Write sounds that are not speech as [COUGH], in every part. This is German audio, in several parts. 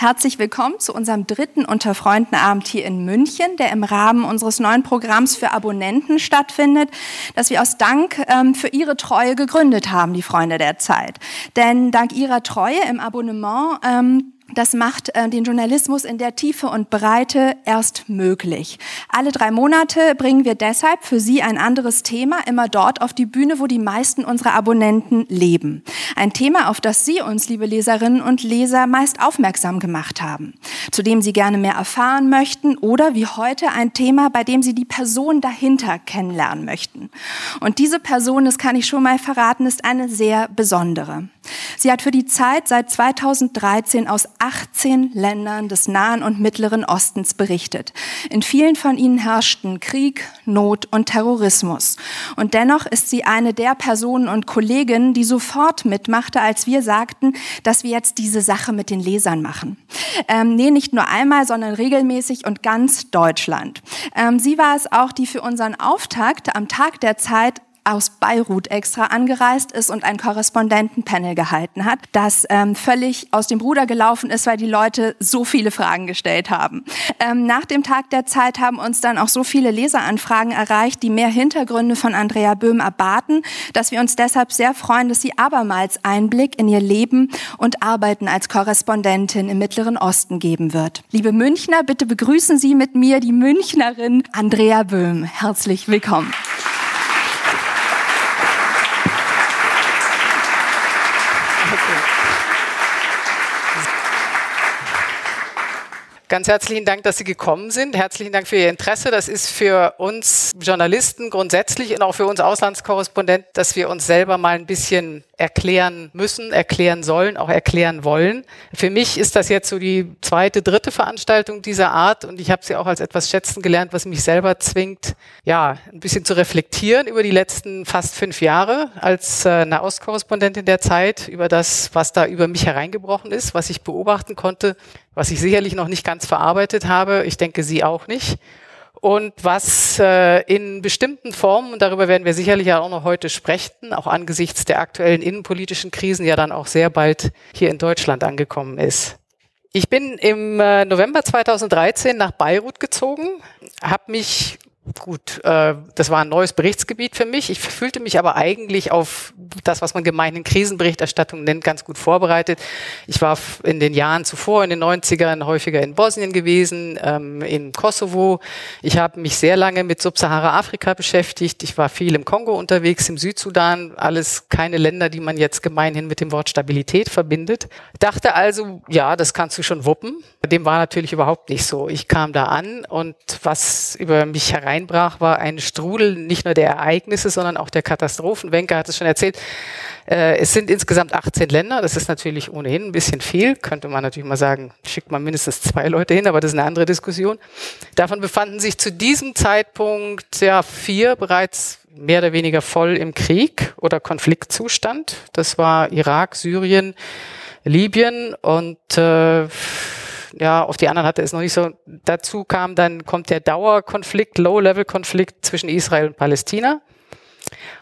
Herzlich willkommen zu unserem dritten Unterfreundenabend hier in München, der im Rahmen unseres neuen Programms für Abonnenten stattfindet, das wir aus Dank ähm, für Ihre Treue gegründet haben, die Freunde der Zeit. Denn dank Ihrer Treue im Abonnement ähm, das macht äh, den Journalismus in der Tiefe und Breite erst möglich. Alle drei Monate bringen wir deshalb für Sie ein anderes Thema immer dort auf die Bühne, wo die meisten unserer Abonnenten leben. Ein Thema, auf das Sie uns, liebe Leserinnen und Leser, meist aufmerksam gemacht haben, zu dem Sie gerne mehr erfahren möchten oder wie heute ein Thema, bei dem Sie die Person dahinter kennenlernen möchten. Und diese Person, das kann ich schon mal verraten, ist eine sehr besondere. Sie hat für die Zeit seit 2013 aus 18 Ländern des Nahen und Mittleren Ostens berichtet. In vielen von ihnen herrschten Krieg, Not und Terrorismus. Und dennoch ist sie eine der Personen und Kolleginnen, die sofort mitmachte, als wir sagten, dass wir jetzt diese Sache mit den Lesern machen. Ähm, nee, nicht nur einmal, sondern regelmäßig und ganz Deutschland. Ähm, sie war es auch, die für unseren Auftakt am Tag der Zeit aus Beirut extra angereist ist und ein Korrespondentenpanel gehalten hat, das ähm, völlig aus dem Ruder gelaufen ist, weil die Leute so viele Fragen gestellt haben. Ähm, nach dem Tag der Zeit haben uns dann auch so viele Leseranfragen erreicht, die mehr Hintergründe von Andrea Böhm erbaten, dass wir uns deshalb sehr freuen, dass sie abermals Einblick in ihr Leben und Arbeiten als Korrespondentin im Mittleren Osten geben wird. Liebe Münchner, bitte begrüßen Sie mit mir die Münchnerin Andrea Böhm. Herzlich willkommen. Ganz herzlichen Dank, dass Sie gekommen sind. Herzlichen Dank für Ihr Interesse. Das ist für uns Journalisten grundsätzlich und auch für uns Auslandskorrespondenten, dass wir uns selber mal ein bisschen erklären müssen, erklären sollen, auch erklären wollen. Für mich ist das jetzt so die zweite, dritte Veranstaltung dieser Art und ich habe sie auch als etwas schätzen gelernt, was mich selber zwingt, ja, ein bisschen zu reflektieren über die letzten fast fünf Jahre als äh, Nahostkorrespondentin der Zeit, über das, was da über mich hereingebrochen ist, was ich beobachten konnte, was ich sicherlich noch nicht ganz verarbeitet habe. Ich denke, Sie auch nicht und was äh, in bestimmten Formen, und darüber werden wir sicherlich ja auch noch heute sprechen, auch angesichts der aktuellen innenpolitischen Krisen ja dann auch sehr bald hier in Deutschland angekommen ist. Ich bin im äh, November 2013 nach Beirut gezogen, habe mich gut, äh, das war ein neues Berichtsgebiet für mich. Ich fühlte mich aber eigentlich auf das, was man gemeinhin Krisenberichterstattung nennt, ganz gut vorbereitet. Ich war in den Jahren zuvor, in den 90ern, häufiger in Bosnien gewesen, ähm, in Kosovo. Ich habe mich sehr lange mit Subsahara-Afrika beschäftigt. Ich war viel im Kongo unterwegs, im Südsudan. Alles keine Länder, die man jetzt gemeinhin mit dem Wort Stabilität verbindet. Dachte also, ja, das kannst du schon wuppen. Dem war natürlich überhaupt nicht so. Ich kam da an und was über mich herein einbrach, war ein Strudel nicht nur der Ereignisse, sondern auch der Katastrophen. Wenke hat es schon erzählt. Äh, es sind insgesamt 18 Länder. Das ist natürlich ohnehin ein bisschen viel. Könnte man natürlich mal sagen, schickt man mindestens zwei Leute hin, aber das ist eine andere Diskussion. Davon befanden sich zu diesem Zeitpunkt ja vier bereits mehr oder weniger voll im Krieg oder Konfliktzustand. Das war Irak, Syrien, Libyen und äh, ja, auf die anderen hatte es noch nicht so. Dazu kam dann, kommt der Dauerkonflikt, Low-Level-Konflikt zwischen Israel und Palästina.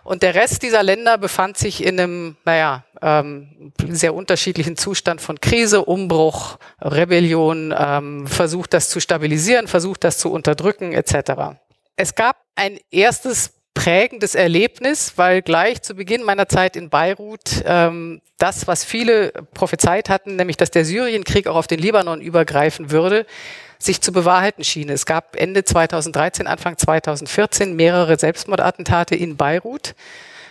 Und der Rest dieser Länder befand sich in einem, naja, ähm, sehr unterschiedlichen Zustand von Krise, Umbruch, Rebellion, ähm, versucht das zu stabilisieren, versucht das zu unterdrücken, etc. Es gab ein erstes prägendes Erlebnis, weil gleich zu Beginn meiner Zeit in Beirut ähm, das, was viele prophezeit hatten, nämlich dass der Syrienkrieg auch auf den Libanon übergreifen würde, sich zu bewahrheiten schien. Es gab Ende 2013, Anfang 2014 mehrere Selbstmordattentate in Beirut.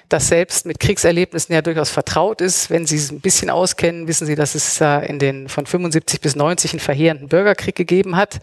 Das selbst mit Kriegserlebnissen ja durchaus vertraut ist. Wenn Sie es ein bisschen auskennen, wissen Sie, dass es äh, in den von 75 bis 90 einen verheerenden Bürgerkrieg gegeben hat.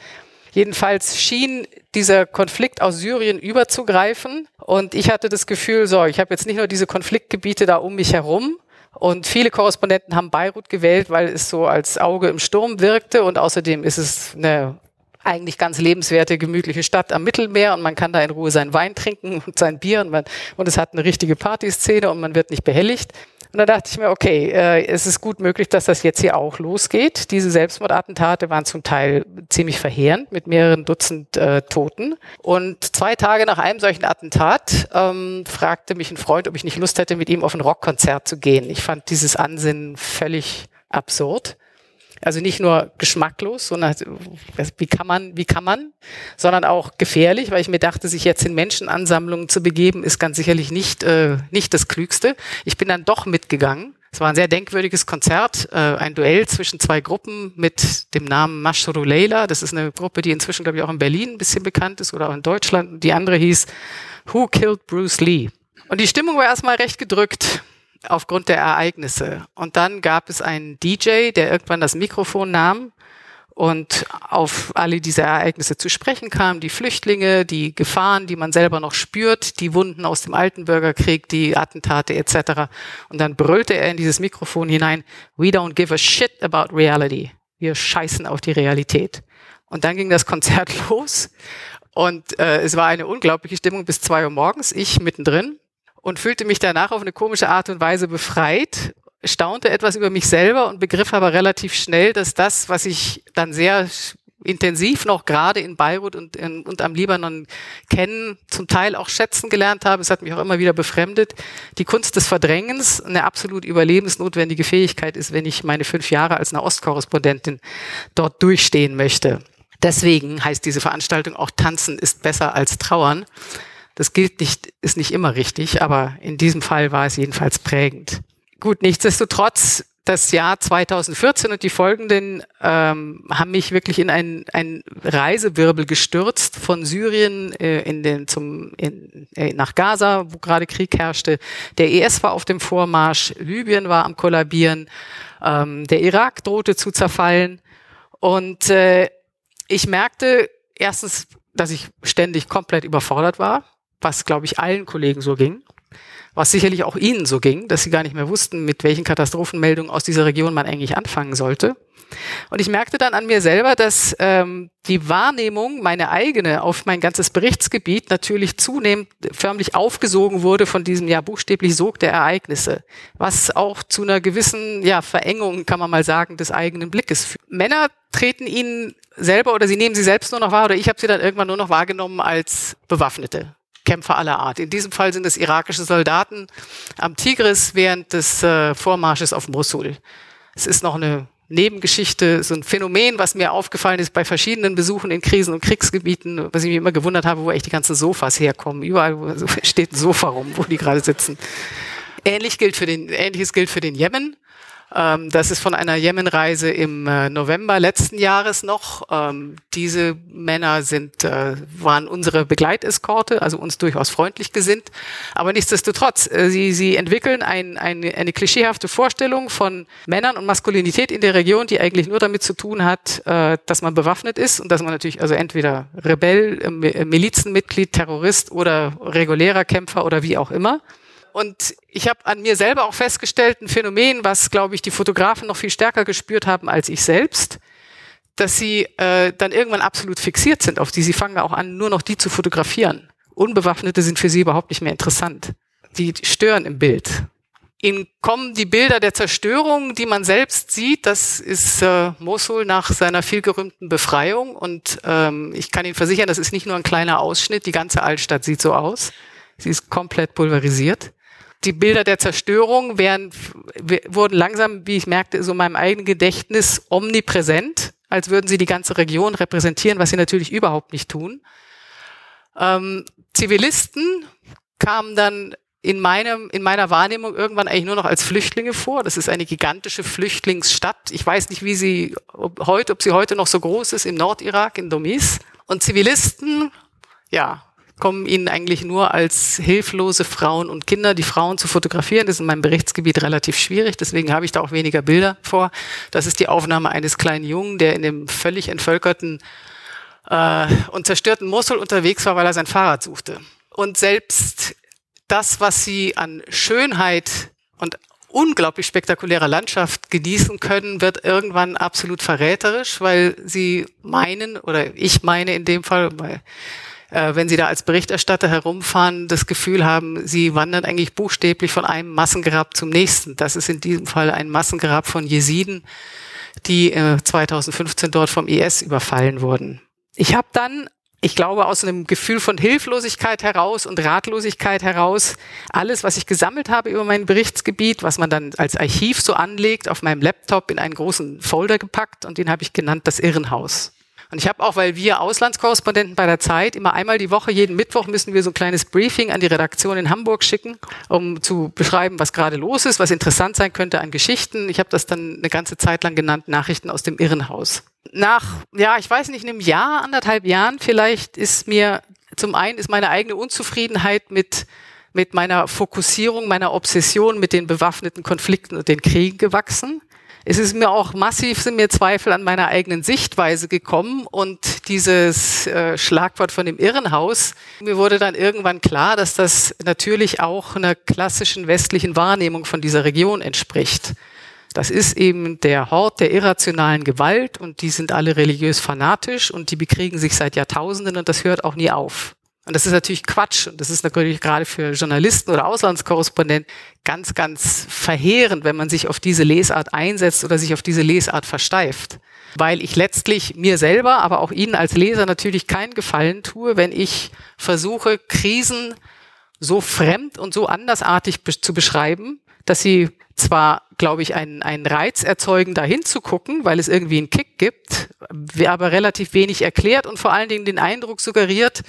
Jedenfalls schien dieser Konflikt aus Syrien überzugreifen. Und ich hatte das Gefühl, so, ich habe jetzt nicht nur diese Konfliktgebiete da um mich herum, und viele Korrespondenten haben Beirut gewählt, weil es so als Auge im Sturm wirkte. Und außerdem ist es eine eigentlich ganz lebenswerte, gemütliche Stadt am Mittelmeer und man kann da in Ruhe seinen Wein trinken und sein Bier und, man, und es hat eine richtige Partyszene und man wird nicht behelligt. Und da dachte ich mir, okay, äh, es ist gut möglich, dass das jetzt hier auch losgeht. Diese Selbstmordattentate waren zum Teil ziemlich verheerend mit mehreren Dutzend äh, Toten. Und zwei Tage nach einem solchen Attentat ähm, fragte mich ein Freund, ob ich nicht Lust hätte, mit ihm auf ein Rockkonzert zu gehen. Ich fand dieses Ansinnen völlig absurd. Also nicht nur geschmacklos, sondern wie kann man, wie kann man, sondern auch gefährlich, weil ich mir dachte, sich jetzt in Menschenansammlungen zu begeben, ist ganz sicherlich nicht, äh, nicht das Klügste. Ich bin dann doch mitgegangen. Es war ein sehr denkwürdiges Konzert, äh, ein Duell zwischen zwei Gruppen mit dem Namen Mashru Leila. Das ist eine Gruppe, die inzwischen, glaube ich, auch in Berlin ein bisschen bekannt ist oder auch in Deutschland. Die andere hieß Who Killed Bruce Lee? Und die Stimmung war erstmal recht gedrückt aufgrund der Ereignisse. Und dann gab es einen DJ, der irgendwann das Mikrofon nahm und auf alle diese Ereignisse zu sprechen kam, die Flüchtlinge, die Gefahren, die man selber noch spürt, die Wunden aus dem alten Bürgerkrieg, die Attentate etc. Und dann brüllte er in dieses Mikrofon hinein, We don't give a shit about reality. Wir scheißen auf die Realität. Und dann ging das Konzert [LAUGHS] los und äh, es war eine unglaubliche Stimmung bis zwei Uhr morgens, ich mittendrin und fühlte mich danach auf eine komische Art und Weise befreit, staunte etwas über mich selber und begriff aber relativ schnell, dass das, was ich dann sehr intensiv noch gerade in Beirut und, in, und am Libanon kennen, zum Teil auch schätzen gelernt habe. Es hat mich auch immer wieder befremdet. Die Kunst des Verdrängens eine absolut überlebensnotwendige Fähigkeit ist, wenn ich meine fünf Jahre als Nahostkorrespondentin dort durchstehen möchte. Deswegen heißt diese Veranstaltung auch Tanzen ist besser als Trauern. Das gilt nicht, ist nicht immer richtig, aber in diesem Fall war es jedenfalls prägend. Gut, nichtsdestotrotz, das Jahr 2014 und die folgenden ähm, haben mich wirklich in einen, einen Reisewirbel gestürzt von Syrien äh, in den, zum, in, äh, nach Gaza, wo gerade Krieg herrschte. Der IS war auf dem Vormarsch, Libyen war am Kollabieren, ähm, der Irak drohte zu zerfallen. Und äh, ich merkte erstens, dass ich ständig komplett überfordert war was, glaube ich, allen Kollegen so ging, was sicherlich auch Ihnen so ging, dass Sie gar nicht mehr wussten, mit welchen Katastrophenmeldungen aus dieser Region man eigentlich anfangen sollte. Und ich merkte dann an mir selber, dass ähm, die Wahrnehmung, meine eigene, auf mein ganzes Berichtsgebiet natürlich zunehmend förmlich aufgesogen wurde von diesem ja buchstäblich Sog der Ereignisse, was auch zu einer gewissen ja Verengung, kann man mal sagen, des eigenen Blickes führt. Männer treten ihnen selber oder sie nehmen sie selbst nur noch wahr oder ich habe sie dann irgendwann nur noch wahrgenommen als Bewaffnete. Kämpfer aller Art. In diesem Fall sind es irakische Soldaten am Tigris während des äh, Vormarsches auf Mosul. Es ist noch eine Nebengeschichte, so ein Phänomen, was mir aufgefallen ist bei verschiedenen Besuchen in Krisen- und Kriegsgebieten, was ich mir immer gewundert habe, wo echt die ganzen Sofas herkommen. Überall [LAUGHS] steht ein Sofa rum, wo die gerade sitzen. Ähnlich gilt für den, Ähnliches gilt für den Jemen. Ähm, das ist von einer Jemenreise im äh, November letzten Jahres noch. Ähm, diese Männer sind, äh, waren unsere Begleiteskorte, also uns durchaus freundlich gesinnt. Aber nichtsdestotrotz, äh, sie, sie entwickeln ein, ein, eine klischeehafte Vorstellung von Männern und Maskulinität in der Region, die eigentlich nur damit zu tun hat, äh, dass man bewaffnet ist und dass man natürlich also entweder Rebell, äh, Milizenmitglied, Terrorist oder regulärer Kämpfer oder wie auch immer. Und ich habe an mir selber auch festgestellt, ein Phänomen, was, glaube ich, die Fotografen noch viel stärker gespürt haben als ich selbst, dass sie äh, dann irgendwann absolut fixiert sind auf die. Sie fangen auch an, nur noch die zu fotografieren. Unbewaffnete sind für sie überhaupt nicht mehr interessant. Die stören im Bild. Ihnen kommen die Bilder der Zerstörung, die man selbst sieht. Das ist äh, Mosul nach seiner vielgerühmten Befreiung. Und ähm, ich kann Ihnen versichern, das ist nicht nur ein kleiner Ausschnitt. Die ganze Altstadt sieht so aus. Sie ist komplett pulverisiert die Bilder der Zerstörung werden, wurden langsam, wie ich merkte, so in meinem eigenen Gedächtnis omnipräsent, als würden sie die ganze Region repräsentieren, was sie natürlich überhaupt nicht tun. Ähm, Zivilisten kamen dann in, meinem, in meiner Wahrnehmung irgendwann eigentlich nur noch als Flüchtlinge vor. Das ist eine gigantische Flüchtlingsstadt. Ich weiß nicht, wie sie ob heute, ob sie heute noch so groß ist im Nordirak, in Domis. Und Zivilisten, ja, kommen ihnen eigentlich nur als hilflose Frauen und Kinder. Die Frauen zu fotografieren das ist in meinem Berichtsgebiet relativ schwierig, deswegen habe ich da auch weniger Bilder vor. Das ist die Aufnahme eines kleinen Jungen, der in dem völlig entvölkerten äh, und zerstörten Mosul unterwegs war, weil er sein Fahrrad suchte. Und selbst das, was sie an Schönheit und unglaublich spektakulärer Landschaft genießen können, wird irgendwann absolut verräterisch, weil sie meinen, oder ich meine in dem Fall, weil äh, wenn Sie da als Berichterstatter herumfahren, das Gefühl haben, Sie wandern eigentlich buchstäblich von einem Massengrab zum nächsten. Das ist in diesem Fall ein Massengrab von Jesiden, die äh, 2015 dort vom IS überfallen wurden. Ich habe dann ich glaube, aus einem Gefühl von Hilflosigkeit heraus und Ratlosigkeit heraus, alles, was ich gesammelt habe über mein Berichtsgebiet, was man dann als Archiv so anlegt, auf meinem Laptop in einen großen Folder gepackt und den habe ich genannt das Irrenhaus. Und ich habe auch, weil wir Auslandskorrespondenten bei der Zeit immer einmal die Woche, jeden Mittwoch müssen wir so ein kleines Briefing an die Redaktion in Hamburg schicken, um zu beschreiben, was gerade los ist, was interessant sein könnte an Geschichten. Ich habe das dann eine ganze Zeit lang genannt, Nachrichten aus dem Irrenhaus nach, ja, ich weiß nicht, einem Jahr, anderthalb Jahren vielleicht ist mir zum einen ist meine eigene Unzufriedenheit mit mit meiner Fokussierung, meiner Obsession mit den bewaffneten Konflikten und den Kriegen gewachsen. Es ist mir auch massiv, sind mir Zweifel an meiner eigenen Sichtweise gekommen und dieses äh, Schlagwort von dem Irrenhaus, mir wurde dann irgendwann klar, dass das natürlich auch einer klassischen westlichen Wahrnehmung von dieser Region entspricht. Das ist eben der Hort der irrationalen Gewalt und die sind alle religiös fanatisch und die bekriegen sich seit Jahrtausenden und das hört auch nie auf. Und das ist natürlich Quatsch und das ist natürlich gerade für Journalisten oder Auslandskorrespondenten ganz, ganz verheerend, wenn man sich auf diese Lesart einsetzt oder sich auf diese Lesart versteift. Weil ich letztlich mir selber, aber auch Ihnen als Leser natürlich keinen Gefallen tue, wenn ich versuche, Krisen so fremd und so andersartig zu beschreiben, dass sie zwar, glaube ich, einen, einen Reiz erzeugen, da hinzugucken, weil es irgendwie einen Kick gibt, aber relativ wenig erklärt und vor allen Dingen den Eindruck suggeriert,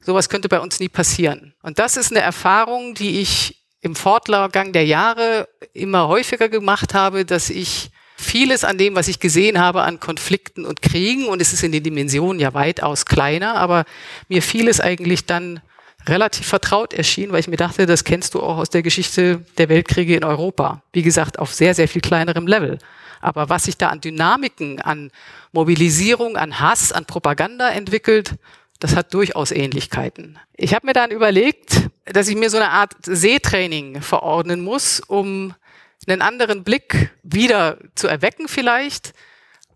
sowas könnte bei uns nie passieren. Und das ist eine Erfahrung, die ich im Fortgang der Jahre immer häufiger gemacht habe, dass ich vieles an dem, was ich gesehen habe an Konflikten und Kriegen, und es ist in den Dimensionen ja weitaus kleiner, aber mir vieles eigentlich dann relativ vertraut erschien, weil ich mir dachte, das kennst du auch aus der Geschichte der Weltkriege in Europa. Wie gesagt, auf sehr, sehr viel kleinerem Level. Aber was sich da an Dynamiken, an Mobilisierung, an Hass, an Propaganda entwickelt, das hat durchaus Ähnlichkeiten. Ich habe mir dann überlegt, dass ich mir so eine Art Seetraining verordnen muss, um einen anderen Blick wieder zu erwecken vielleicht,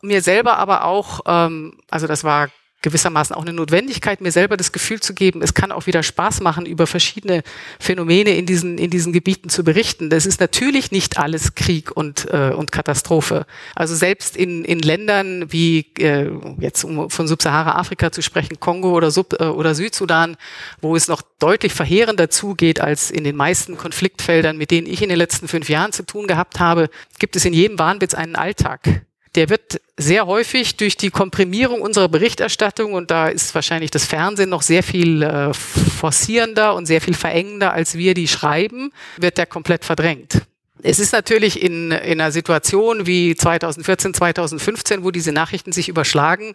mir selber aber auch, ähm, also das war gewissermaßen auch eine Notwendigkeit, mir selber das Gefühl zu geben, es kann auch wieder Spaß machen, über verschiedene Phänomene in diesen, in diesen Gebieten zu berichten. Das ist natürlich nicht alles Krieg und, äh, und Katastrophe. Also selbst in, in Ländern wie, äh, jetzt um von Subsahara-Afrika zu sprechen, Kongo oder, Sub, äh, oder Südsudan, wo es noch deutlich verheerender zugeht als in den meisten Konfliktfeldern, mit denen ich in den letzten fünf Jahren zu tun gehabt habe, gibt es in jedem Wahnwitz einen Alltag der wird sehr häufig durch die Komprimierung unserer Berichterstattung, und da ist wahrscheinlich das Fernsehen noch sehr viel äh, forcierender und sehr viel verengender, als wir die schreiben, wird der komplett verdrängt. Es ist natürlich in, in einer Situation wie 2014, 2015, wo diese Nachrichten sich überschlagen,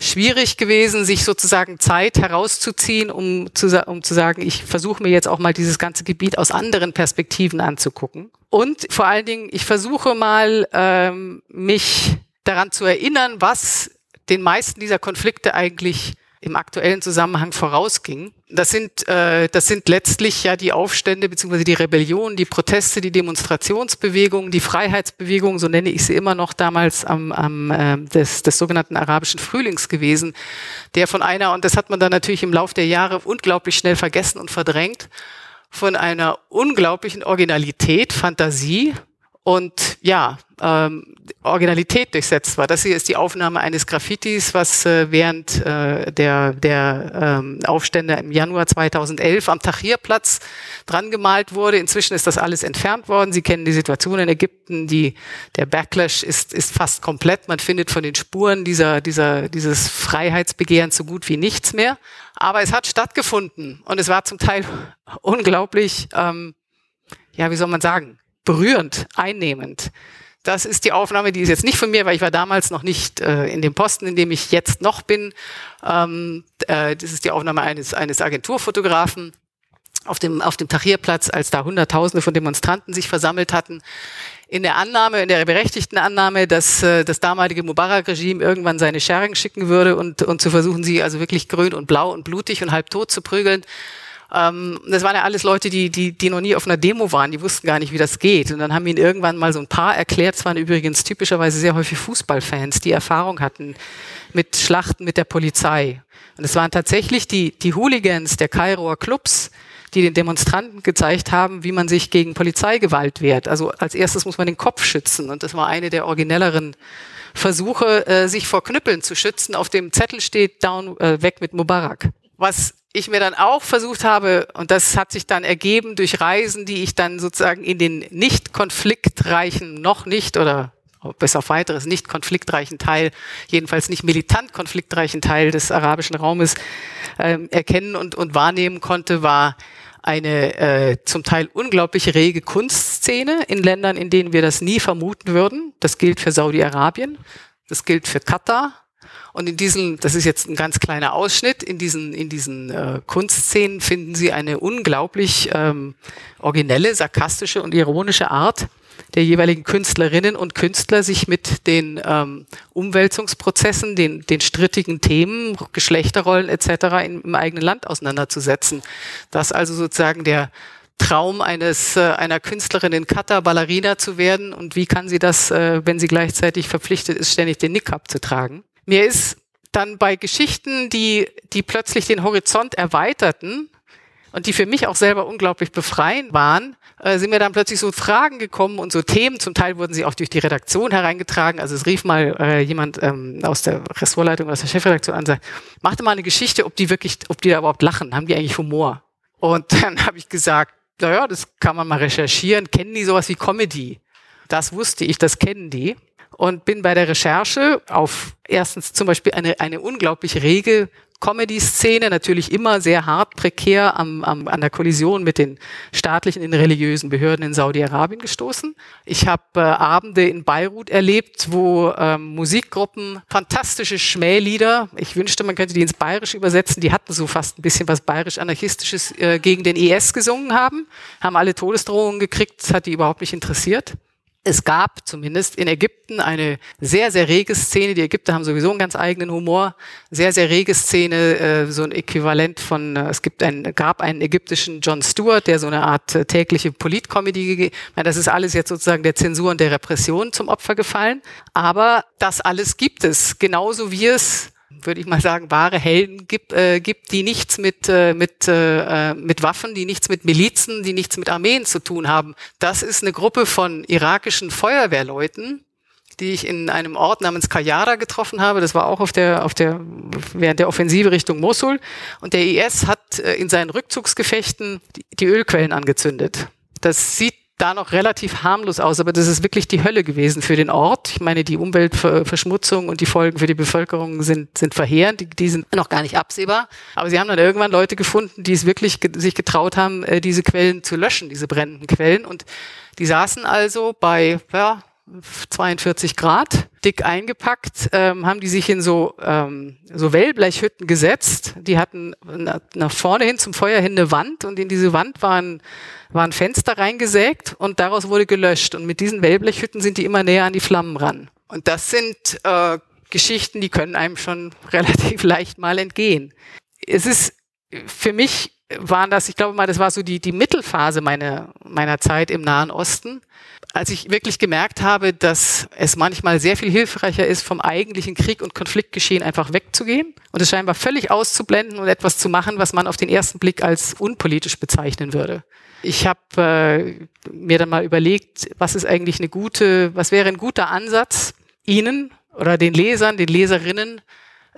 schwierig gewesen, sich sozusagen Zeit herauszuziehen, um zu, um zu sagen, ich versuche mir jetzt auch mal dieses ganze Gebiet aus anderen Perspektiven anzugucken. Und vor allen Dingen, ich versuche mal, ähm, mich daran zu erinnern, was den meisten dieser Konflikte eigentlich im aktuellen Zusammenhang vorausging. Das sind, äh, das sind letztlich ja die Aufstände beziehungsweise die Rebellion, die Proteste, die Demonstrationsbewegungen, die Freiheitsbewegungen, so nenne ich sie immer noch damals am, am äh, des, des sogenannten arabischen Frühlings gewesen, der von einer, und das hat man dann natürlich im Laufe der Jahre unglaublich schnell vergessen und verdrängt, von einer unglaublichen Originalität, Fantasie und ja, ähm, Originalität durchsetzt war. Das hier ist die Aufnahme eines Graffitis, was äh, während äh, der, der ähm, Aufstände im Januar 2011 am Tahrirplatz dran gemalt wurde. Inzwischen ist das alles entfernt worden. Sie kennen die Situation in Ägypten. Die, der Backlash ist, ist fast komplett. Man findet von den Spuren dieser, dieser, dieses Freiheitsbegehrens so gut wie nichts mehr. Aber es hat stattgefunden und es war zum Teil [LAUGHS] unglaublich, ähm, ja, wie soll man sagen, berührend, einnehmend. Das ist die Aufnahme, die ist jetzt nicht von mir, weil ich war damals noch nicht äh, in dem Posten, in dem ich jetzt noch bin. Ähm, äh, das ist die Aufnahme eines, eines Agenturfotografen auf dem, auf dem Tahrirplatz, als da Hunderttausende von Demonstranten sich versammelt hatten. In der Annahme, in der berechtigten Annahme, dass äh, das damalige Mubarak-Regime irgendwann seine Schergen schicken würde und, und zu versuchen, sie also wirklich grün und blau und blutig und halb tot zu prügeln. Ähm, das waren ja alles Leute, die, die, die noch nie auf einer Demo waren, die wussten gar nicht, wie das geht. Und dann haben ihnen irgendwann mal so ein paar erklärt, es waren übrigens typischerweise sehr häufig Fußballfans, die Erfahrung hatten mit Schlachten mit der Polizei. Und es waren tatsächlich die, die Hooligans der Kairoer Clubs, die den Demonstranten gezeigt haben, wie man sich gegen Polizeigewalt wehrt. Also als erstes muss man den Kopf schützen. Und das war eine der originelleren Versuche, äh, sich vor Knüppeln zu schützen. Auf dem Zettel steht Down, äh, weg mit Mubarak. Was ich mir dann auch versucht habe, und das hat sich dann ergeben durch Reisen, die ich dann sozusagen in den nicht konfliktreichen, noch nicht oder bis auf weiteres nicht konfliktreichen Teil, jedenfalls nicht militant konfliktreichen Teil des arabischen Raumes ähm, erkennen und, und wahrnehmen konnte, war eine äh, zum Teil unglaublich rege Kunstszene in Ländern, in denen wir das nie vermuten würden. Das gilt für Saudi-Arabien, das gilt für Katar. Und in diesen, das ist jetzt ein ganz kleiner Ausschnitt, in diesen, in diesen äh, Kunstszenen finden Sie eine unglaublich ähm, originelle, sarkastische und ironische Art, der jeweiligen Künstlerinnen und Künstler sich mit den ähm, Umwälzungsprozessen, den, den strittigen Themen, Geschlechterrollen etc. In, im eigenen Land auseinanderzusetzen. Das also sozusagen der Traum eines äh, einer Künstlerin in Katar Ballerina zu werden und wie kann sie das, äh, wenn sie gleichzeitig verpflichtet ist, ständig den Niqab zu tragen. Mir ist dann bei Geschichten, die die plötzlich den Horizont erweiterten und die für mich auch selber unglaublich befreiend waren, äh, sind mir dann plötzlich so Fragen gekommen und so Themen. Zum Teil wurden sie auch durch die Redaktion hereingetragen. Also es rief mal äh, jemand ähm, aus der Ressortleitung, aus der Chefredaktion an, sagt, machte mal eine Geschichte, ob die wirklich, ob die da überhaupt lachen, haben die eigentlich Humor? Und [LAUGHS] dann habe ich gesagt, naja, das kann man mal recherchieren. Kennen die sowas wie Comedy? Das wusste ich, das kennen die. Und bin bei der Recherche auf erstens zum Beispiel eine, eine unglaublich rege Comedy-Szene natürlich immer sehr hart prekär am, am, an der Kollision mit den staatlichen und religiösen Behörden in Saudi-Arabien gestoßen. Ich habe äh, Abende in Beirut erlebt, wo ähm, Musikgruppen fantastische Schmählieder, ich wünschte, man könnte die ins Bayerische übersetzen, die hatten so fast ein bisschen was bayerisch-anarchistisches äh, gegen den IS gesungen haben, haben alle Todesdrohungen gekriegt, hat die überhaupt nicht interessiert. Es gab zumindest in Ägypten eine sehr, sehr rege Szene. Die Ägypter haben sowieso einen ganz eigenen Humor. Sehr, sehr rege Szene, äh, so ein Äquivalent von, äh, es gibt einen, gab einen ägyptischen John Stewart, der so eine Art äh, tägliche Politcomedy gegeben. Das ist alles jetzt sozusagen der Zensur und der Repression zum Opfer gefallen. Aber das alles gibt es. Genauso wie es würde ich mal sagen, wahre Helden gibt, äh, gibt die nichts mit, äh, mit, äh, mit Waffen, die nichts mit Milizen, die nichts mit Armeen zu tun haben. Das ist eine Gruppe von irakischen Feuerwehrleuten, die ich in einem Ort namens Kayara getroffen habe. Das war auch auf der, auf der, während der Offensive Richtung Mosul. Und der IS hat äh, in seinen Rückzugsgefechten die, die Ölquellen angezündet. Das sieht da noch relativ harmlos aus, aber das ist wirklich die Hölle gewesen für den Ort. Ich meine, die Umweltverschmutzung und die Folgen für die Bevölkerung sind, sind verheerend, die, die sind noch gar nicht absehbar. Aber sie haben dann irgendwann Leute gefunden, die es wirklich ge sich getraut haben, äh, diese Quellen zu löschen, diese brennenden Quellen. Und die saßen also bei ja, 42 Grad, dick eingepackt, ähm, haben die sich in so, ähm, so Wellblechhütten gesetzt. Die hatten nach vorne hin zum Feuer hin eine Wand und in diese Wand waren, waren Fenster reingesägt und daraus wurde gelöscht. Und mit diesen Wellblechhütten sind die immer näher an die Flammen ran. Und das sind äh, Geschichten, die können einem schon [LAUGHS] relativ leicht mal entgehen. Es ist für mich waren das, ich glaube mal, das war so die, die Mittelphase meiner, meiner Zeit im Nahen Osten als ich wirklich gemerkt habe, dass es manchmal sehr viel hilfreicher ist, vom eigentlichen Krieg und Konfliktgeschehen einfach wegzugehen und es scheinbar völlig auszublenden und etwas zu machen, was man auf den ersten Blick als unpolitisch bezeichnen würde. Ich habe äh, mir dann mal überlegt, was ist eigentlich eine gute, was wäre ein guter Ansatz, Ihnen oder den Lesern, den Leserinnen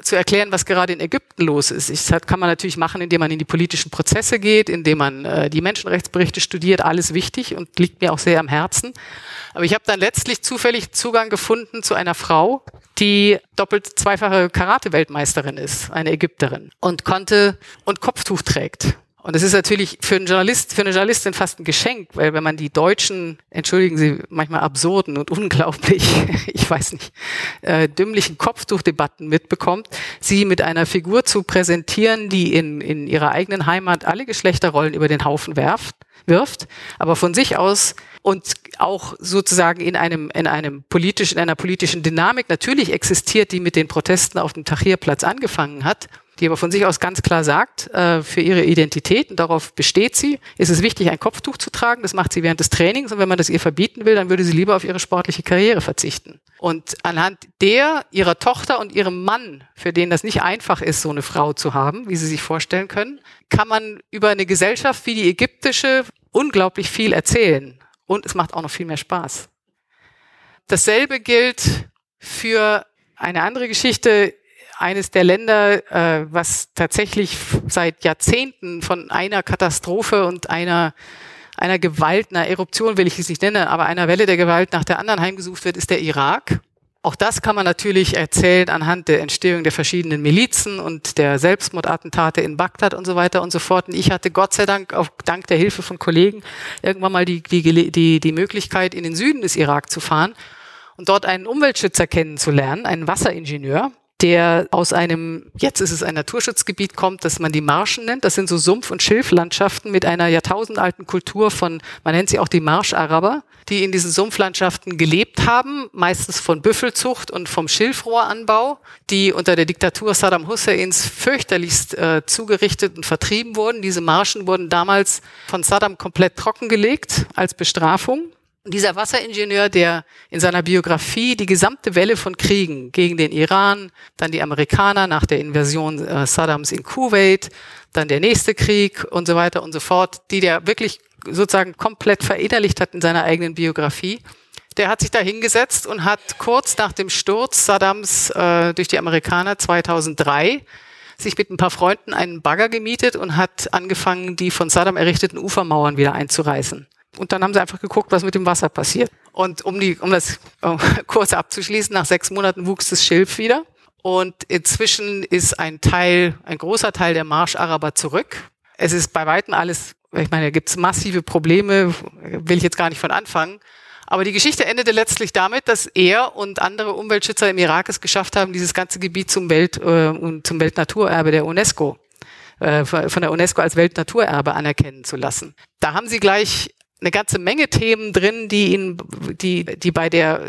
zu erklären, was gerade in Ägypten los ist. Das kann man natürlich machen, indem man in die politischen Prozesse geht, indem man äh, die Menschenrechtsberichte studiert, alles wichtig und liegt mir auch sehr am Herzen. Aber ich habe dann letztlich zufällig Zugang gefunden zu einer Frau, die doppelt zweifache Karate-Weltmeisterin ist, eine Ägypterin und konnte und Kopftuch trägt. Und es ist natürlich für einen Journalist, für eine Journalistin fast ein Geschenk, weil wenn man die deutschen, entschuldigen Sie, manchmal absurden und unglaublich, [LAUGHS] ich weiß nicht, äh, dümmlichen Kopftuchdebatten mitbekommt, sie mit einer Figur zu präsentieren, die in, in ihrer eigenen Heimat alle Geschlechterrollen über den Haufen werft, wirft, aber von sich aus und auch sozusagen in einem, in einem politischen, in einer politischen Dynamik natürlich existiert, die mit den Protesten auf dem Tahrirplatz angefangen hat die aber von sich aus ganz klar sagt, äh, für ihre Identität, und darauf besteht sie, ist es wichtig, ein Kopftuch zu tragen. Das macht sie während des Trainings. Und wenn man das ihr verbieten will, dann würde sie lieber auf ihre sportliche Karriere verzichten. Und anhand der, ihrer Tochter und ihrem Mann, für den das nicht einfach ist, so eine Frau zu haben, wie Sie sich vorstellen können, kann man über eine Gesellschaft wie die ägyptische unglaublich viel erzählen. Und es macht auch noch viel mehr Spaß. Dasselbe gilt für eine andere Geschichte eines der Länder, äh, was tatsächlich seit Jahrzehnten von einer Katastrophe und einer einer Gewalt, einer Eruption will ich es nicht nennen, aber einer Welle der Gewalt nach der anderen heimgesucht wird, ist der Irak. Auch das kann man natürlich erzählen anhand der Entstehung der verschiedenen Milizen und der Selbstmordattentate in Bagdad und so weiter und so fort. Und ich hatte Gott sei Dank, auch dank der Hilfe von Kollegen, irgendwann mal die, die, die, die Möglichkeit, in den Süden des Irak zu fahren und dort einen Umweltschützer kennenzulernen, einen Wasseringenieur, der aus einem, jetzt ist es ein Naturschutzgebiet kommt, das man die Marschen nennt. Das sind so Sumpf- und Schilflandschaften mit einer jahrtausendalten Kultur von, man nennt sie auch die Marscharaber, die in diesen Sumpflandschaften gelebt haben, meistens von Büffelzucht und vom Schilfrohranbau, die unter der Diktatur Saddam Husseins fürchterlichst äh, zugerichtet und vertrieben wurden. Diese Marschen wurden damals von Saddam komplett trockengelegt als Bestrafung. Dieser Wasseringenieur, der in seiner Biografie die gesamte Welle von Kriegen gegen den Iran, dann die Amerikaner nach der Invasion äh, Saddams in Kuwait, dann der nächste Krieg und so weiter und so fort, die der wirklich sozusagen komplett verinnerlicht hat in seiner eigenen Biografie, der hat sich da hingesetzt und hat kurz nach dem Sturz Saddams äh, durch die Amerikaner 2003 sich mit ein paar Freunden einen Bagger gemietet und hat angefangen, die von Saddam errichteten Ufermauern wieder einzureißen. Und dann haben sie einfach geguckt, was mit dem Wasser passiert. Und um, die, um das äh, [LAUGHS] kurz abzuschließen, nach sechs Monaten wuchs das Schilf wieder. Und inzwischen ist ein Teil, ein großer Teil der Marscharaber zurück. Es ist bei weitem alles, ich meine, da gibt es massive Probleme, will ich jetzt gar nicht von anfangen. Aber die Geschichte endete letztlich damit, dass er und andere Umweltschützer im Irak es geschafft haben, dieses ganze Gebiet zum Welt äh, und zum Weltnaturerbe der UNESCO äh, von der UNESCO als Weltnaturerbe anerkennen zu lassen. Da haben sie gleich eine ganze Menge Themen drin, die ihn, die, die bei der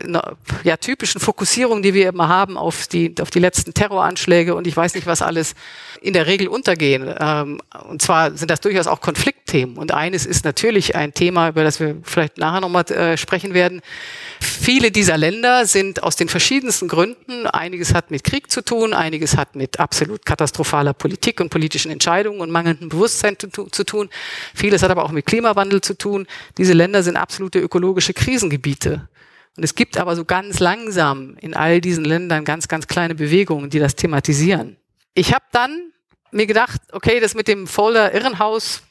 ja, typischen Fokussierung, die wir immer haben auf die, auf die letzten Terroranschläge und ich weiß nicht was alles, in der Regel untergehen. Ähm, und zwar sind das durchaus auch Konfliktthemen. Und eines ist natürlich ein Thema, über das wir vielleicht nachher nochmal äh, sprechen werden. Viele dieser Länder sind aus den verschiedensten Gründen, einiges hat mit Krieg zu tun, einiges hat mit absolut katastrophaler Politik und politischen Entscheidungen und mangelndem Bewusstsein zu, zu tun. Vieles hat aber auch mit Klimawandel zu tun. Diese Länder sind absolute ökologische Krisengebiete. Und es gibt aber so ganz langsam in all diesen Ländern ganz, ganz kleine Bewegungen, die das thematisieren. Ich habe dann mir gedacht, okay, das mit dem Folder Irrenhaus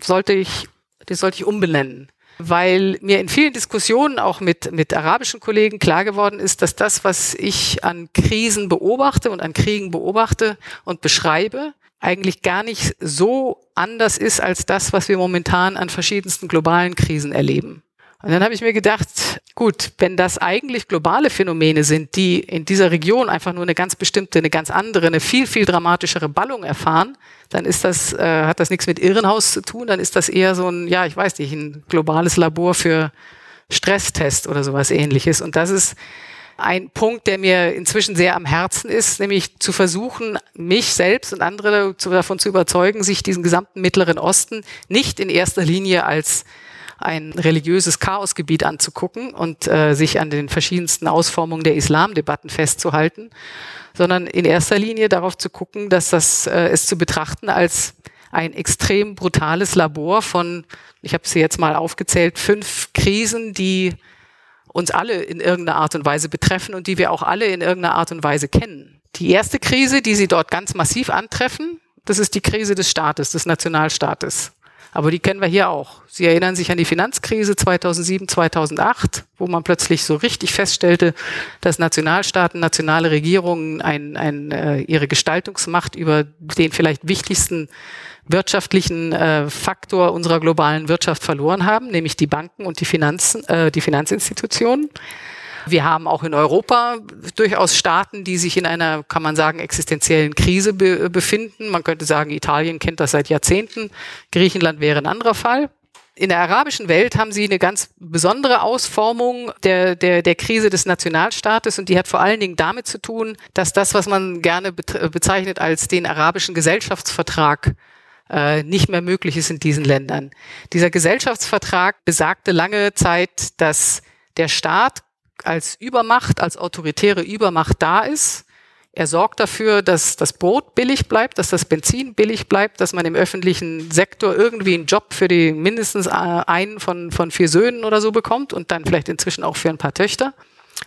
sollte ich, das sollte ich umbenennen. Weil mir in vielen Diskussionen auch mit, mit arabischen Kollegen klar geworden ist, dass das, was ich an Krisen beobachte und an Kriegen beobachte und beschreibe, eigentlich gar nicht so anders ist als das, was wir momentan an verschiedensten globalen Krisen erleben. Und dann habe ich mir gedacht, gut, wenn das eigentlich globale Phänomene sind, die in dieser Region einfach nur eine ganz bestimmte, eine ganz andere, eine viel, viel dramatischere Ballung erfahren, dann ist das, äh, hat das nichts mit Irrenhaus zu tun, dann ist das eher so ein, ja, ich weiß nicht, ein globales Labor für Stresstest oder sowas ähnliches. Und das ist ein Punkt, der mir inzwischen sehr am Herzen ist, nämlich zu versuchen, mich selbst und andere davon zu überzeugen, sich diesen gesamten Mittleren Osten nicht in erster Linie als ein religiöses Chaosgebiet anzugucken und äh, sich an den verschiedensten Ausformungen der Islamdebatten festzuhalten, sondern in erster Linie darauf zu gucken, dass das äh, es zu betrachten als ein extrem brutales Labor von, ich habe sie jetzt mal aufgezählt, fünf Krisen, die uns alle in irgendeiner Art und Weise betreffen und die wir auch alle in irgendeiner Art und Weise kennen. Die erste Krise, die Sie dort ganz massiv antreffen, das ist die Krise des Staates, des Nationalstaates. Aber die kennen wir hier auch. Sie erinnern sich an die Finanzkrise 2007, 2008, wo man plötzlich so richtig feststellte, dass Nationalstaaten, nationale Regierungen ein, ein, äh, ihre Gestaltungsmacht über den vielleicht wichtigsten wirtschaftlichen äh, Faktor unserer globalen Wirtschaft verloren haben, nämlich die Banken und die Finanzen, äh, die Finanzinstitutionen. Wir haben auch in Europa durchaus Staaten, die sich in einer, kann man sagen, existenziellen Krise be befinden. Man könnte sagen, Italien kennt das seit Jahrzehnten. Griechenland wäre ein anderer Fall. In der arabischen Welt haben sie eine ganz besondere Ausformung der, der, der Krise des Nationalstaates und die hat vor allen Dingen damit zu tun, dass das, was man gerne bezeichnet als den arabischen Gesellschaftsvertrag, äh, nicht mehr möglich ist in diesen Ländern. Dieser Gesellschaftsvertrag besagte lange Zeit, dass der Staat als Übermacht, als autoritäre Übermacht da ist er sorgt dafür, dass das Brot billig bleibt, dass das Benzin billig bleibt, dass man im öffentlichen Sektor irgendwie einen Job für die mindestens äh, einen von, von vier Söhnen oder so bekommt und dann vielleicht inzwischen auch für ein paar Töchter.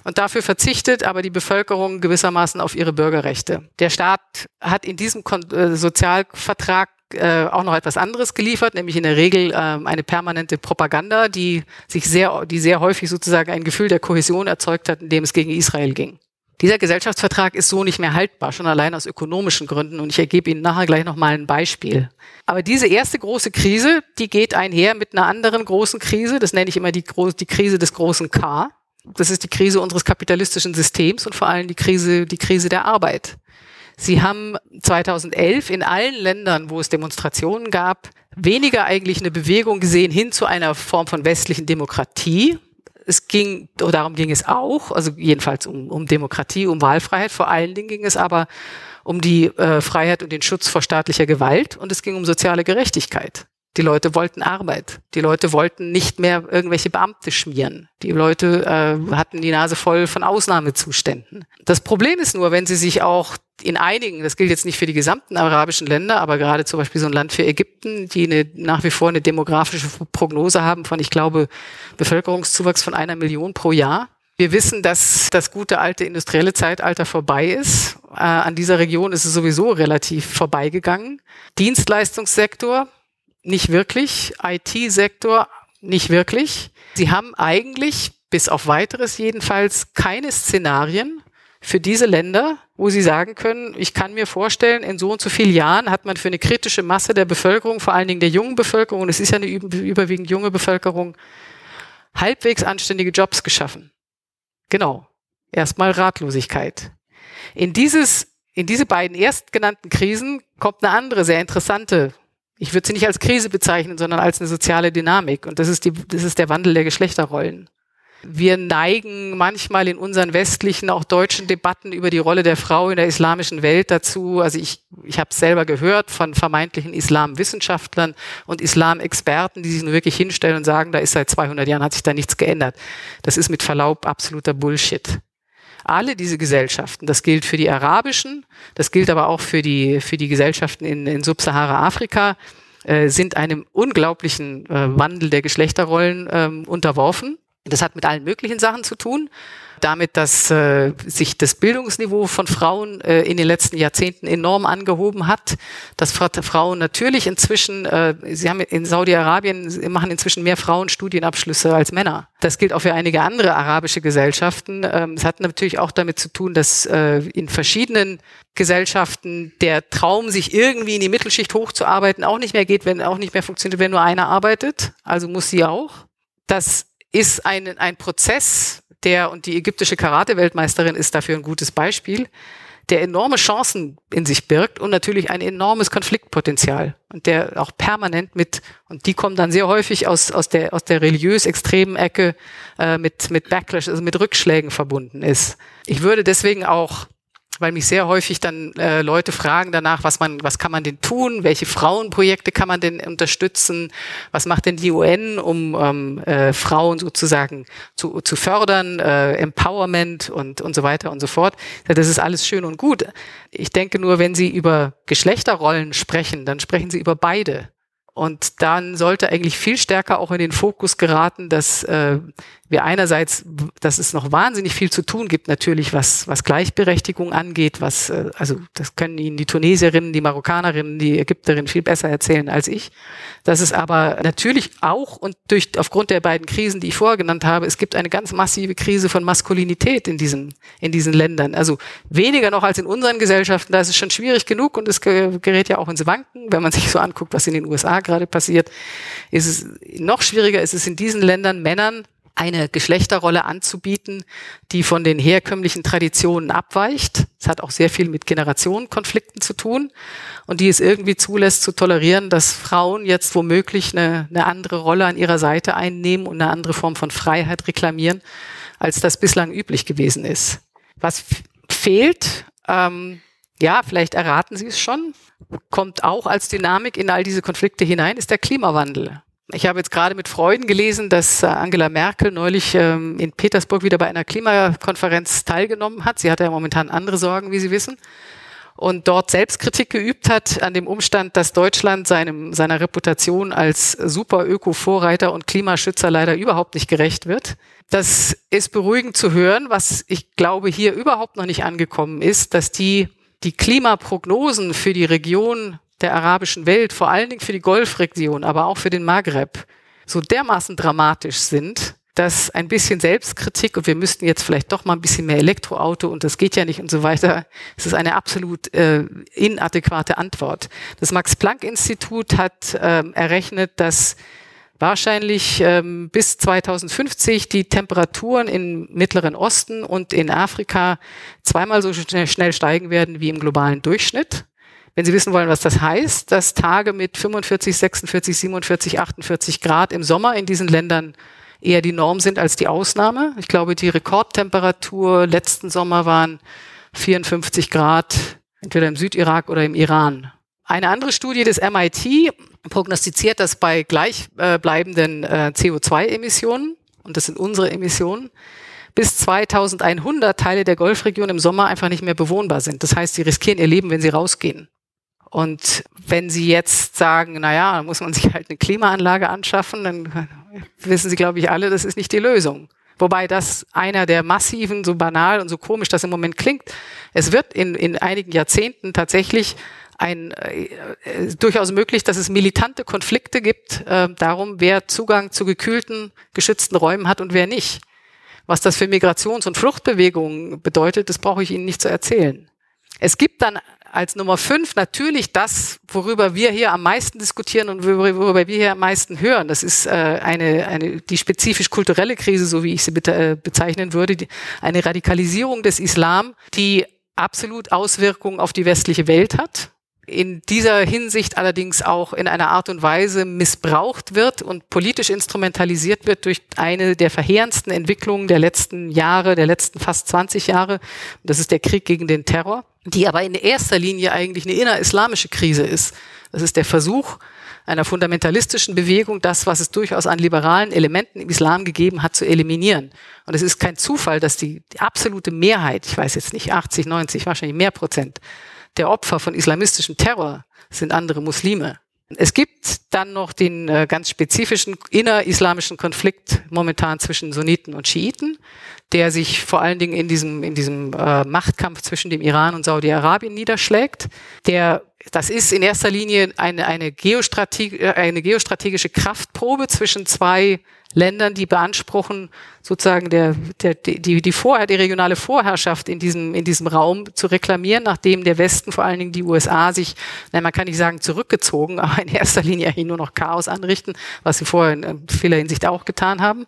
Und dafür verzichtet aber die Bevölkerung gewissermaßen auf ihre Bürgerrechte. Der Staat hat in diesem äh, Sozialvertrag äh, auch noch etwas anderes geliefert, nämlich in der Regel äh, eine permanente Propaganda, die sich sehr, die sehr häufig sozusagen ein Gefühl der Kohäsion erzeugt hat, indem es gegen Israel ging. Dieser Gesellschaftsvertrag ist so nicht mehr haltbar, schon allein aus ökonomischen Gründen. Und ich ergebe Ihnen nachher gleich nochmal ein Beispiel. Aber diese erste große Krise, die geht einher mit einer anderen großen Krise. Das nenne ich immer die, die Krise des großen K. Das ist die Krise unseres kapitalistischen Systems und vor allem die Krise, die Krise der Arbeit. Sie haben 2011 in allen Ländern, wo es Demonstrationen gab, weniger eigentlich eine Bewegung gesehen hin zu einer Form von westlichen Demokratie, es ging, darum ging es auch, also jedenfalls um, um Demokratie, um Wahlfreiheit. Vor allen Dingen ging es aber um die äh, Freiheit und den Schutz vor staatlicher Gewalt und es ging um soziale Gerechtigkeit. Die Leute wollten Arbeit. Die Leute wollten nicht mehr irgendwelche Beamte schmieren. Die Leute äh, hatten die Nase voll von Ausnahmezuständen. Das Problem ist nur, wenn sie sich auch in einigen, das gilt jetzt nicht für die gesamten arabischen Länder, aber gerade zum Beispiel so ein Land für Ägypten, die eine, nach wie vor eine demografische Prognose haben von, ich glaube, Bevölkerungszuwachs von einer Million pro Jahr. Wir wissen, dass das gute alte industrielle Zeitalter vorbei ist. Äh, an dieser Region ist es sowieso relativ vorbeigegangen. Dienstleistungssektor nicht wirklich, IT-Sektor nicht wirklich. Sie haben eigentlich, bis auf weiteres jedenfalls, keine Szenarien, für diese Länder, wo sie sagen können, ich kann mir vorstellen, in so und so vielen Jahren hat man für eine kritische Masse der Bevölkerung, vor allen Dingen der jungen Bevölkerung, und es ist ja eine überwiegend junge Bevölkerung, halbwegs anständige Jobs geschaffen. Genau. Erstmal Ratlosigkeit. In dieses, in diese beiden erstgenannten Krisen kommt eine andere sehr interessante ich würde sie nicht als Krise bezeichnen, sondern als eine soziale Dynamik. Und das ist, die, das ist der Wandel der Geschlechterrollen. Wir neigen manchmal in unseren westlichen, auch deutschen Debatten über die Rolle der Frau in der islamischen Welt dazu. Also ich, ich habe selber gehört von vermeintlichen Islamwissenschaftlern und Islamexperten, die sich nur wirklich hinstellen und sagen, da ist seit 200 Jahren, hat sich da nichts geändert. Das ist mit Verlaub absoluter Bullshit. Alle diese Gesellschaften, das gilt für die arabischen, das gilt aber auch für die, für die Gesellschaften in, in Subsahara-Afrika, äh, sind einem unglaublichen äh, Wandel der Geschlechterrollen ähm, unterworfen. Das hat mit allen möglichen Sachen zu tun. Damit, dass äh, sich das Bildungsniveau von Frauen äh, in den letzten Jahrzehnten enorm angehoben hat, dass Frauen natürlich inzwischen, äh, sie haben in Saudi-Arabien machen inzwischen mehr Frauen Studienabschlüsse als Männer. Das gilt auch für einige andere arabische Gesellschaften. Ähm, es hat natürlich auch damit zu tun, dass äh, in verschiedenen Gesellschaften der Traum, sich irgendwie in die Mittelschicht hochzuarbeiten, auch nicht mehr geht, wenn auch nicht mehr funktioniert, wenn nur einer arbeitet. Also muss sie auch. Das ist ein, ein Prozess, der, und die ägyptische Karate-Weltmeisterin ist dafür ein gutes Beispiel, der enorme Chancen in sich birgt und natürlich ein enormes Konfliktpotenzial und der auch permanent mit, und die kommen dann sehr häufig aus, aus der, aus der religiös extremen Ecke äh, mit, mit Backlash, also mit Rückschlägen verbunden ist. Ich würde deswegen auch weil mich sehr häufig dann äh, Leute fragen danach, was man, was kann man denn tun, welche Frauenprojekte kann man denn unterstützen, was macht denn die UN, um ähm, äh, Frauen sozusagen zu, zu fördern, äh, Empowerment und, und so weiter und so fort. Das ist alles schön und gut. Ich denke nur, wenn Sie über Geschlechterrollen sprechen, dann sprechen Sie über beide. Und dann sollte eigentlich viel stärker auch in den Fokus geraten, dass äh, wir einerseits, dass es noch wahnsinnig viel zu tun gibt, natürlich, was, was Gleichberechtigung angeht, was, äh, also das können Ihnen die Tunesierinnen, die Marokkanerinnen, die Ägypterinnen viel besser erzählen als ich. Dass es aber natürlich auch und durch aufgrund der beiden Krisen, die ich vorher genannt habe, es gibt eine ganz massive Krise von Maskulinität in diesen, in diesen Ländern. Also weniger noch als in unseren Gesellschaften, da ist es schon schwierig genug und es gerät ja auch ins Wanken, wenn man sich so anguckt, was in den USA gerade passiert, ist es noch schwieriger ist es in diesen Ländern Männern eine Geschlechterrolle anzubieten, die von den herkömmlichen Traditionen abweicht. Es hat auch sehr viel mit Generationenkonflikten zu tun und die es irgendwie zulässt zu tolerieren, dass Frauen jetzt womöglich eine, eine andere Rolle an ihrer Seite einnehmen und eine andere Form von Freiheit reklamieren, als das bislang üblich gewesen ist. Was fehlt, ähm, ja, vielleicht erraten Sie es schon, kommt auch als Dynamik in all diese Konflikte hinein, ist der Klimawandel. Ich habe jetzt gerade mit Freuden gelesen, dass äh, Angela Merkel neulich ähm, in Petersburg wieder bei einer Klimakonferenz teilgenommen hat. Sie hat ja momentan andere Sorgen, wie Sie wissen. Und dort Selbstkritik geübt hat an dem Umstand, dass Deutschland seinem, seiner Reputation als super Öko-Vorreiter und Klimaschützer leider überhaupt nicht gerecht wird. Das ist beruhigend zu hören. Was ich glaube hier überhaupt noch nicht angekommen ist, dass die, die Klimaprognosen für die Region der arabischen Welt, vor allen Dingen für die Golfregion, aber auch für den Maghreb, so dermaßen dramatisch sind, dass ein bisschen Selbstkritik und wir müssten jetzt vielleicht doch mal ein bisschen mehr Elektroauto und das geht ja nicht und so weiter, es ist eine absolut äh, inadäquate Antwort. Das Max-Planck-Institut hat ähm, errechnet, dass wahrscheinlich ähm, bis 2050 die Temperaturen im Mittleren Osten und in Afrika zweimal so schnell, steigen werden wie im globalen Durchschnitt. Wenn Sie wissen wollen, was das heißt, dass Tage mit 45, 46, 47, 48 Grad im Sommer in diesen Ländern eher die Norm sind als die Ausnahme. Ich glaube, die Rekordtemperatur letzten Sommer waren 54 Grad, entweder im Südirak oder im Iran. Eine andere Studie des MIT prognostiziert, dass bei gleichbleibenden äh, CO2-Emissionen, und das sind unsere Emissionen, bis 2100 Teile der Golfregion im Sommer einfach nicht mehr bewohnbar sind. Das heißt, sie riskieren ihr Leben, wenn sie rausgehen. Und wenn Sie jetzt sagen, na ja, muss man sich halt eine Klimaanlage anschaffen, dann wissen Sie, glaube ich, alle, das ist nicht die Lösung. Wobei das einer der massiven, so banal und so komisch das im Moment klingt, es wird in, in einigen Jahrzehnten tatsächlich ein, äh, durchaus möglich, dass es militante Konflikte gibt äh, darum, wer Zugang zu gekühlten, geschützten Räumen hat und wer nicht. Was das für Migrations- und Fluchtbewegungen bedeutet, das brauche ich Ihnen nicht zu erzählen. Es gibt dann als Nummer fünf natürlich das, worüber wir hier am meisten diskutieren und worüber wir hier am meisten hören. Das ist äh, eine, eine, die spezifisch kulturelle Krise, so wie ich sie äh, bezeichnen würde, die, eine Radikalisierung des Islam, die absolut Auswirkungen auf die westliche Welt hat in dieser Hinsicht allerdings auch in einer Art und Weise missbraucht wird und politisch instrumentalisiert wird durch eine der verheerendsten Entwicklungen der letzten Jahre, der letzten fast 20 Jahre. Das ist der Krieg gegen den Terror, die aber in erster Linie eigentlich eine innerislamische Krise ist. Das ist der Versuch einer fundamentalistischen Bewegung, das, was es durchaus an liberalen Elementen im Islam gegeben hat, zu eliminieren. Und es ist kein Zufall, dass die, die absolute Mehrheit, ich weiß jetzt nicht, 80, 90, wahrscheinlich mehr Prozent, der Opfer von islamistischem Terror sind andere Muslime. Es gibt dann noch den äh, ganz spezifischen innerislamischen Konflikt momentan zwischen Sunniten und Schiiten, der sich vor allen Dingen in diesem, in diesem äh, Machtkampf zwischen dem Iran und Saudi-Arabien niederschlägt. Der, das ist in erster Linie eine, eine, Geostrateg äh, eine geostrategische Kraftprobe zwischen zwei Ländern, die beanspruchen, sozusagen der, der, die, die, Vor die regionale Vorherrschaft in diesem, in diesem Raum zu reklamieren, nachdem der Westen, vor allen Dingen die USA, sich, nein, man kann nicht sagen zurückgezogen, [LAUGHS] aber in erster Linie eigentlich nur noch Chaos anrichten, was sie vorher in vieler Hinsicht auch getan haben.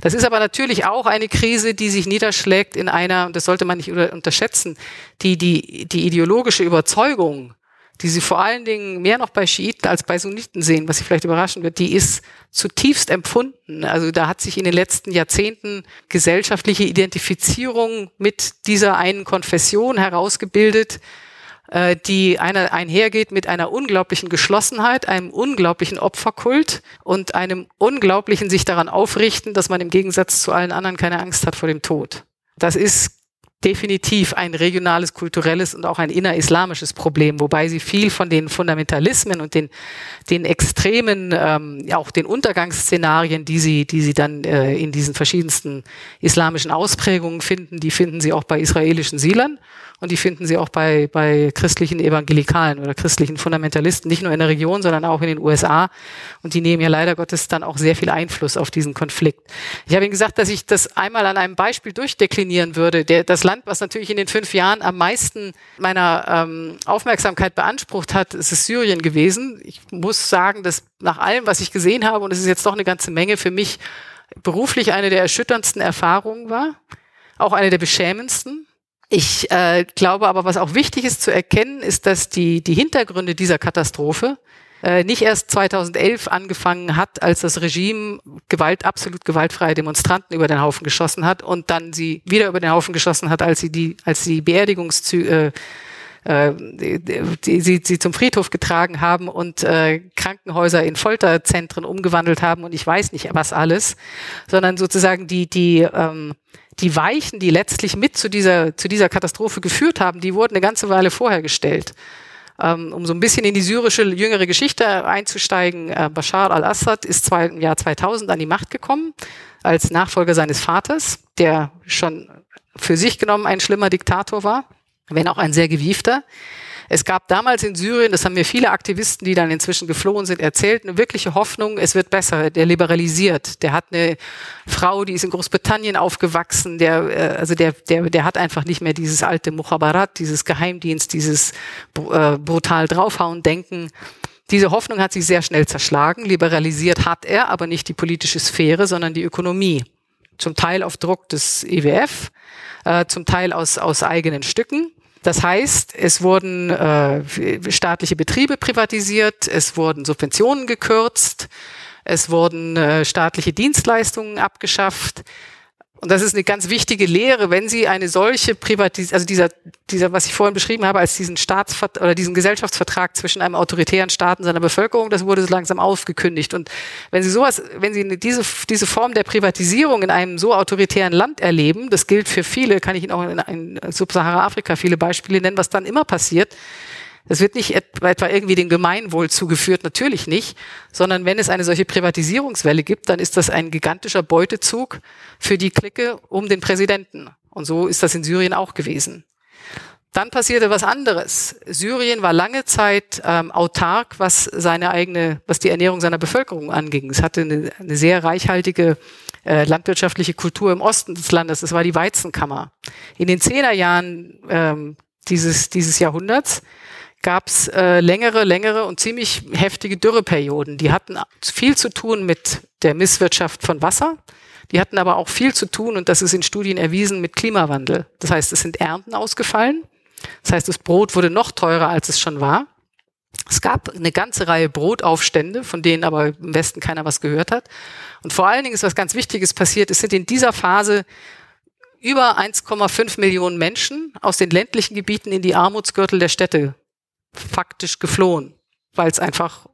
Das ist aber natürlich auch eine Krise, die sich niederschlägt in einer, und das sollte man nicht unterschätzen, die, die, die ideologische Überzeugung, die sie vor allen Dingen mehr noch bei Schiiten als bei Sunniten sehen, was sie vielleicht überraschen wird, die ist zutiefst empfunden. Also da hat sich in den letzten Jahrzehnten gesellschaftliche Identifizierung mit dieser einen Konfession herausgebildet, äh, die einer einhergeht mit einer unglaublichen Geschlossenheit, einem unglaublichen Opferkult und einem unglaublichen sich daran aufrichten, dass man im Gegensatz zu allen anderen keine Angst hat vor dem Tod. Das ist definitiv ein regionales, kulturelles und auch ein innerislamisches Problem, wobei sie viel von den Fundamentalismen und den, den extremen, ähm, ja auch den Untergangsszenarien, die sie, die sie dann äh, in diesen verschiedensten islamischen Ausprägungen finden, die finden sie auch bei israelischen Siedlern und die finden Sie auch bei, bei christlichen Evangelikalen oder christlichen Fundamentalisten, nicht nur in der Region, sondern auch in den USA. Und die nehmen ja leider Gottes dann auch sehr viel Einfluss auf diesen Konflikt. Ich habe Ihnen gesagt, dass ich das einmal an einem Beispiel durchdeklinieren würde. Der, das Land, was natürlich in den fünf Jahren am meisten meiner ähm, Aufmerksamkeit beansprucht hat, ist es Syrien gewesen. Ich muss sagen, dass nach allem, was ich gesehen habe, und es ist jetzt doch eine ganze Menge, für mich beruflich eine der erschütterndsten Erfahrungen war, auch eine der beschämendsten. Ich äh, glaube aber, was auch wichtig ist zu erkennen, ist, dass die, die Hintergründe dieser Katastrophe äh, nicht erst 2011 angefangen hat, als das Regime Gewalt, absolut gewaltfreie Demonstranten über den Haufen geschossen hat und dann sie wieder über den Haufen geschossen hat, als sie die, als sie Beerdigungszüge äh, die, sie, sie zum Friedhof getragen haben und äh, Krankenhäuser in Folterzentren umgewandelt haben und ich weiß nicht was alles, sondern sozusagen die, die, ähm, die Weichen, die letztlich mit zu dieser, zu dieser Katastrophe geführt haben, die wurden eine ganze Weile vorher gestellt. Ähm, um so ein bisschen in die syrische jüngere Geschichte einzusteigen, äh, Bashar al-Assad ist zwei, im Jahr 2000 an die Macht gekommen als Nachfolger seines Vaters, der schon für sich genommen ein schlimmer Diktator war wenn auch ein sehr gewiefter. Es gab damals in Syrien, das haben mir viele Aktivisten, die dann inzwischen geflohen sind, erzählt, eine wirkliche Hoffnung, es wird besser. Der liberalisiert. Der hat eine Frau, die ist in Großbritannien aufgewachsen. Der, äh, also der, der, der hat einfach nicht mehr dieses alte Mukhabarat, dieses Geheimdienst, dieses äh, brutal draufhauen Denken. Diese Hoffnung hat sich sehr schnell zerschlagen. Liberalisiert hat er, aber nicht die politische Sphäre, sondern die Ökonomie. Zum Teil auf Druck des IWF, äh, zum Teil aus, aus eigenen Stücken. Das heißt, es wurden äh, staatliche Betriebe privatisiert, es wurden Subventionen gekürzt, es wurden äh, staatliche Dienstleistungen abgeschafft, und das ist eine ganz wichtige Lehre, wenn Sie eine solche Privatis also dieser, dieser, was ich vorhin beschrieben habe, als diesen Staatsvert oder diesen Gesellschaftsvertrag zwischen einem autoritären Staat und seiner Bevölkerung, das wurde so langsam aufgekündigt. Und wenn Sie sowas, wenn Sie diese, diese Form der Privatisierung in einem so autoritären Land erleben, das gilt für viele, kann ich Ihnen auch in, in Subsahara-Afrika viele Beispiele nennen, was dann immer passiert, das wird nicht etwa irgendwie dem Gemeinwohl zugeführt, natürlich nicht, sondern wenn es eine solche Privatisierungswelle gibt, dann ist das ein gigantischer Beutezug für die Clique um den Präsidenten. Und so ist das in Syrien auch gewesen. Dann passierte was anderes. Syrien war lange Zeit ähm, autark, was seine eigene, was die Ernährung seiner Bevölkerung anging. Es hatte eine, eine sehr reichhaltige äh, landwirtschaftliche Kultur im Osten des Landes. Es war die Weizenkammer. In den Zehnerjahren ähm, dieses, dieses Jahrhunderts gab es äh, längere, längere und ziemlich heftige Dürreperioden. Die hatten viel zu tun mit der Misswirtschaft von Wasser. Die hatten aber auch viel zu tun, und das ist in Studien erwiesen, mit Klimawandel. Das heißt, es sind Ernten ausgefallen. Das heißt, das Brot wurde noch teurer, als es schon war. Es gab eine ganze Reihe Brotaufstände, von denen aber im Westen keiner was gehört hat. Und vor allen Dingen ist was ganz Wichtiges passiert. Es sind in dieser Phase über 1,5 Millionen Menschen aus den ländlichen Gebieten in die Armutsgürtel der Städte faktisch geflohen, weil es einfach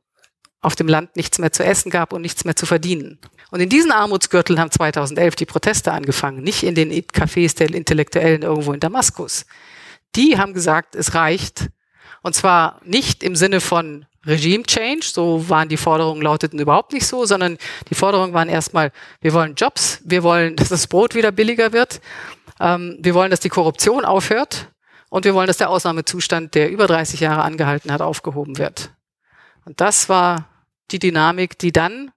auf dem Land nichts mehr zu essen gab und nichts mehr zu verdienen. Und in diesen Armutsgürteln haben 2011 die Proteste angefangen, nicht in den Cafés der Intellektuellen irgendwo in Damaskus. Die haben gesagt, es reicht. Und zwar nicht im Sinne von Regime Change, so waren die Forderungen lauteten überhaupt nicht so, sondern die Forderungen waren erstmal, wir wollen Jobs, wir wollen, [LAUGHS] dass das Brot wieder billiger wird, ähm, wir wollen, dass die Korruption aufhört und wir wollen, dass der Ausnahmezustand, der über 30 Jahre angehalten hat, aufgehoben wird. Und das war die Dynamik, die dann,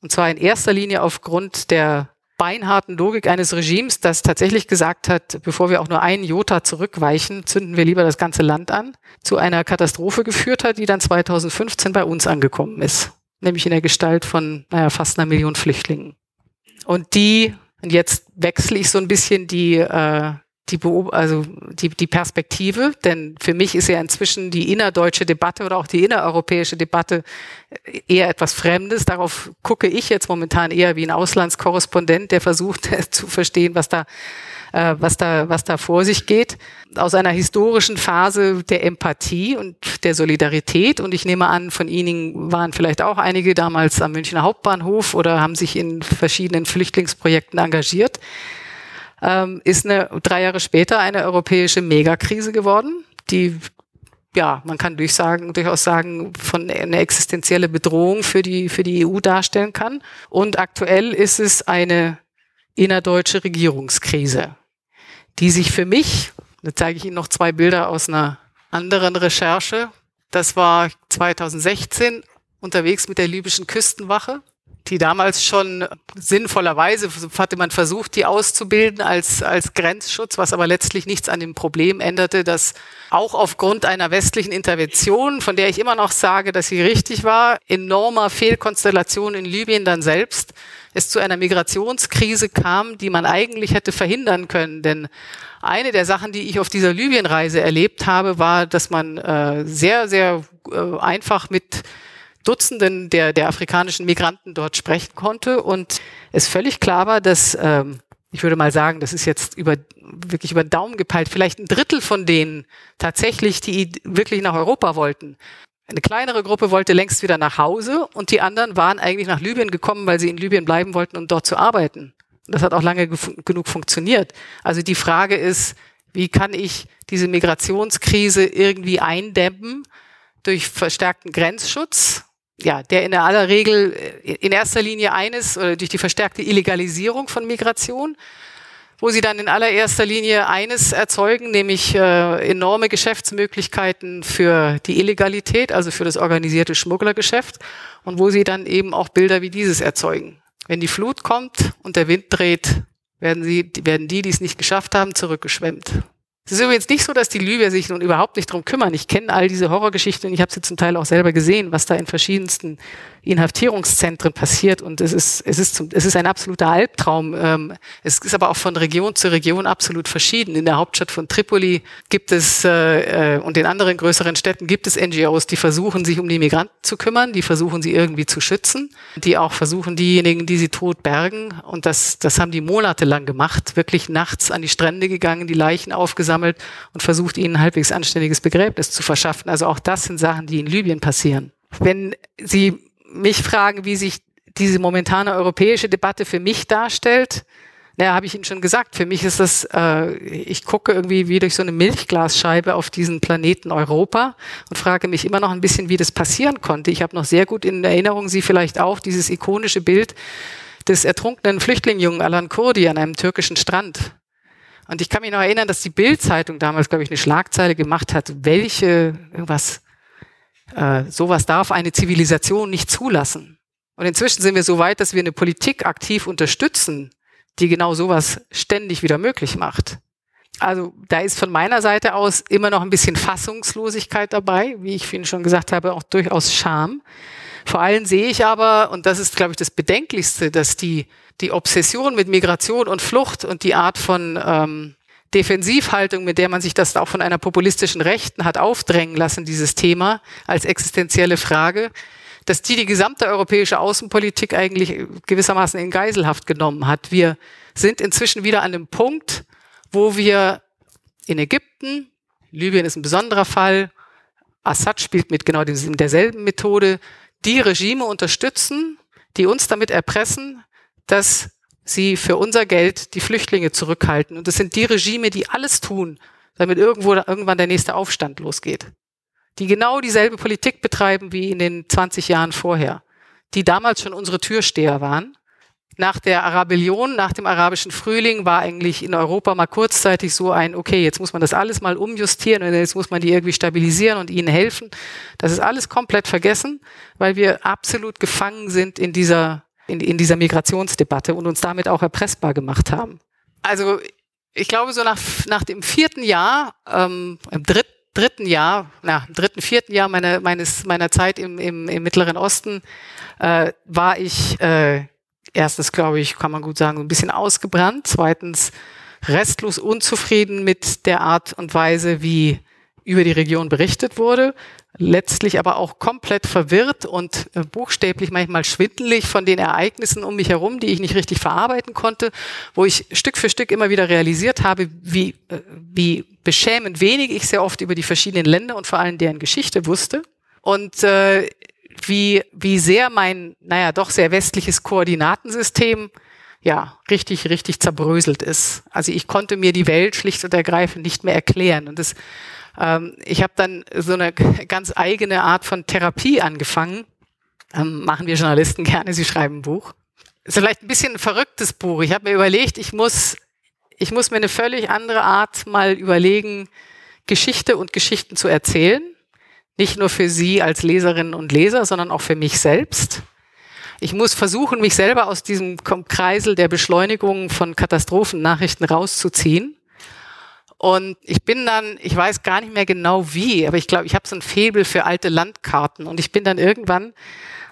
und zwar in erster Linie aufgrund der beinharten Logik eines Regimes, das tatsächlich gesagt hat, bevor wir auch nur einen Jota zurückweichen, zünden wir lieber das ganze Land an, zu einer Katastrophe geführt hat, die dann 2015 bei uns angekommen ist. Nämlich in der Gestalt von naja, fast einer Million Flüchtlingen. Und die, und jetzt wechsle ich so ein bisschen die, äh, die, Beob also die, die Perspektive, denn für mich ist ja inzwischen die innerdeutsche Debatte oder auch die innereuropäische Debatte eher etwas Fremdes. Darauf gucke ich jetzt momentan eher wie ein Auslandskorrespondent, der versucht [LAUGHS] zu verstehen, was da, äh, was da, was da vor sich geht. Aus einer historischen Phase der Empathie und der Solidarität. Und ich nehme an, von Ihnen waren vielleicht auch einige damals am Münchner Hauptbahnhof oder haben sich in verschiedenen Flüchtlingsprojekten engagiert ähm, ist eine, drei Jahre später eine europäische Megakrise geworden, die ja, man kann durchsagen, durchaus sagen, von eine existenzielle Bedrohung für die, für die EU darstellen kann. Und aktuell ist es eine innerdeutsche Regierungskrise, die sich für mich, da zeige ich Ihnen noch zwei Bilder aus einer anderen Recherche. Das war 2016 unterwegs mit der libyschen Küstenwache die damals schon sinnvollerweise hatte man versucht, die auszubilden als, als Grenzschutz, was aber letztlich nichts an dem Problem änderte, dass auch aufgrund einer westlichen Intervention, von der ich immer noch sage, dass sie richtig war, enormer Fehlkonstellation in Libyen dann selbst, es zu einer Migrationskrise kam, die man eigentlich hätte verhindern können. Denn eine der Sachen, die ich auf dieser Libyenreise erlebt habe, war, dass man äh, sehr, sehr äh, einfach mit Dutzenden der, der afrikanischen Migranten dort sprechen konnte und es völlig klar war, dass ähm, ich würde mal sagen, das ist jetzt über, wirklich über den Daumen gepeilt, vielleicht ein Drittel von denen tatsächlich, die wirklich nach Europa wollten. Eine kleinere Gruppe wollte längst wieder nach Hause und die anderen waren eigentlich nach Libyen gekommen, weil sie in Libyen bleiben wollten, um dort zu arbeiten. Das hat auch lange genug funktioniert. Also die Frage ist, wie kann ich diese Migrationskrise irgendwie eindämmen durch verstärkten Grenzschutz? Ja, der in aller Regel äh, in erster Linie eines oder durch die verstärkte Illegalisierung von Migration, wo sie dann in allererster Linie eines erzeugen, nämlich äh, enorme Geschäftsmöglichkeiten für die Illegalität, also für das organisierte Schmugglergeschäft und wo sie dann eben auch Bilder wie dieses erzeugen. Wenn die Flut kommt und der Wind dreht, werden, sie, werden die, die es nicht geschafft haben, zurückgeschwemmt. Es ist übrigens nicht so, dass die Libyer sich nun überhaupt nicht drum kümmern. Ich kenne all diese Horrorgeschichten und ich habe sie zum Teil auch selber gesehen, was da in verschiedensten Inhaftierungszentren passiert. Und es ist, es ist, zum, es ist ein absoluter Albtraum. Ähm, es ist aber auch von Region zu Region absolut verschieden. In der Hauptstadt von Tripoli gibt es äh, äh und in anderen größeren Städten gibt es NGOs, die versuchen, sich um die Migranten zu kümmern, die versuchen, sie irgendwie zu schützen, die auch versuchen, diejenigen, die sie tot bergen. Und das, das haben die monatelang gemacht, wirklich nachts an die Strände gegangen, die Leichen aufgesammelt gesammelt und versucht, ihnen halbwegs anständiges Begräbnis zu verschaffen. Also auch das sind Sachen, die in Libyen passieren. Wenn Sie mich fragen, wie sich diese momentane europäische Debatte für mich darstellt, naja, habe ich Ihnen schon gesagt, für mich ist das, äh, ich gucke irgendwie wie durch so eine Milchglasscheibe auf diesen Planeten Europa und frage mich immer noch ein bisschen, wie das passieren konnte. Ich habe noch sehr gut in Erinnerung, Sie vielleicht auch, dieses ikonische Bild des ertrunkenen Flüchtlingjungen Alan Kurdi an einem türkischen Strand. Und ich kann mich noch erinnern, dass die Bild-Zeitung damals, glaube ich, eine Schlagzeile gemacht hat, welche, irgendwas, äh, sowas darf eine Zivilisation nicht zulassen. Und inzwischen sind wir so weit, dass wir eine Politik aktiv unterstützen, die genau sowas ständig wieder möglich macht. Also da ist von meiner Seite aus immer noch ein bisschen Fassungslosigkeit dabei, wie ich Ihnen schon gesagt habe, auch durchaus Scham. Vor allem sehe ich aber, und das ist, glaube ich, das Bedenklichste, dass die die Obsession mit Migration und Flucht und die Art von ähm, Defensivhaltung, mit der man sich das auch von einer populistischen Rechten hat aufdrängen lassen, dieses Thema als existenzielle Frage, dass die die gesamte europäische Außenpolitik eigentlich gewissermaßen in Geiselhaft genommen hat. Wir sind inzwischen wieder an dem Punkt, wo wir in Ägypten, Libyen ist ein besonderer Fall, Assad spielt mit genau derselben Methode, die Regime unterstützen, die uns damit erpressen, dass sie für unser Geld die Flüchtlinge zurückhalten. Und das sind die Regime, die alles tun, damit irgendwo irgendwann der nächste Aufstand losgeht. Die genau dieselbe Politik betreiben wie in den 20 Jahren vorher. Die damals schon unsere Türsteher waren. Nach der Arabellion, nach dem arabischen Frühling war eigentlich in Europa mal kurzzeitig so ein, okay, jetzt muss man das alles mal umjustieren und jetzt muss man die irgendwie stabilisieren und ihnen helfen. Das ist alles komplett vergessen, weil wir absolut gefangen sind in dieser in, in dieser Migrationsdebatte und uns damit auch erpressbar gemacht haben. Also ich glaube, so nach, nach dem vierten Jahr, ähm, im dritten dritten Jahr, na, im dritten, vierten Jahr meiner, meines, meiner Zeit im, im, im Mittleren Osten, äh, war ich äh, erstens, glaube ich, kann man gut sagen, ein bisschen ausgebrannt. Zweitens restlos unzufrieden mit der Art und Weise, wie über die Region berichtet wurde letztlich aber auch komplett verwirrt und äh, buchstäblich manchmal schwindelig von den Ereignissen um mich herum, die ich nicht richtig verarbeiten konnte, wo ich Stück für Stück immer wieder realisiert habe, wie, äh, wie beschämend wenig ich sehr oft über die verschiedenen Länder und vor allem deren Geschichte wusste und äh, wie, wie sehr mein, naja, doch sehr westliches Koordinatensystem ja, richtig, richtig zerbröselt ist. Also ich konnte mir die Welt schlicht und ergreifend nicht mehr erklären. Und das ähm, ich habe dann so eine [LAUGHS] ganz eigene Art von Therapie angefangen. Ähm, machen wir Journalisten gerne, sie schreiben ein Buch. Ist vielleicht ein bisschen ein verrücktes Buch. Ich habe mir überlegt, ich muss, ich muss mir eine völlig andere Art mal überlegen, Geschichte und Geschichten zu erzählen. Nicht nur für Sie als Leserinnen und Leser, sondern auch für mich selbst. Ich muss versuchen, mich selber aus diesem Kreisel der Beschleunigung von Katastrophennachrichten rauszuziehen. Und ich bin dann, ich weiß gar nicht mehr genau wie, aber ich glaube, ich habe so ein Febel für alte Landkarten. Und ich bin dann irgendwann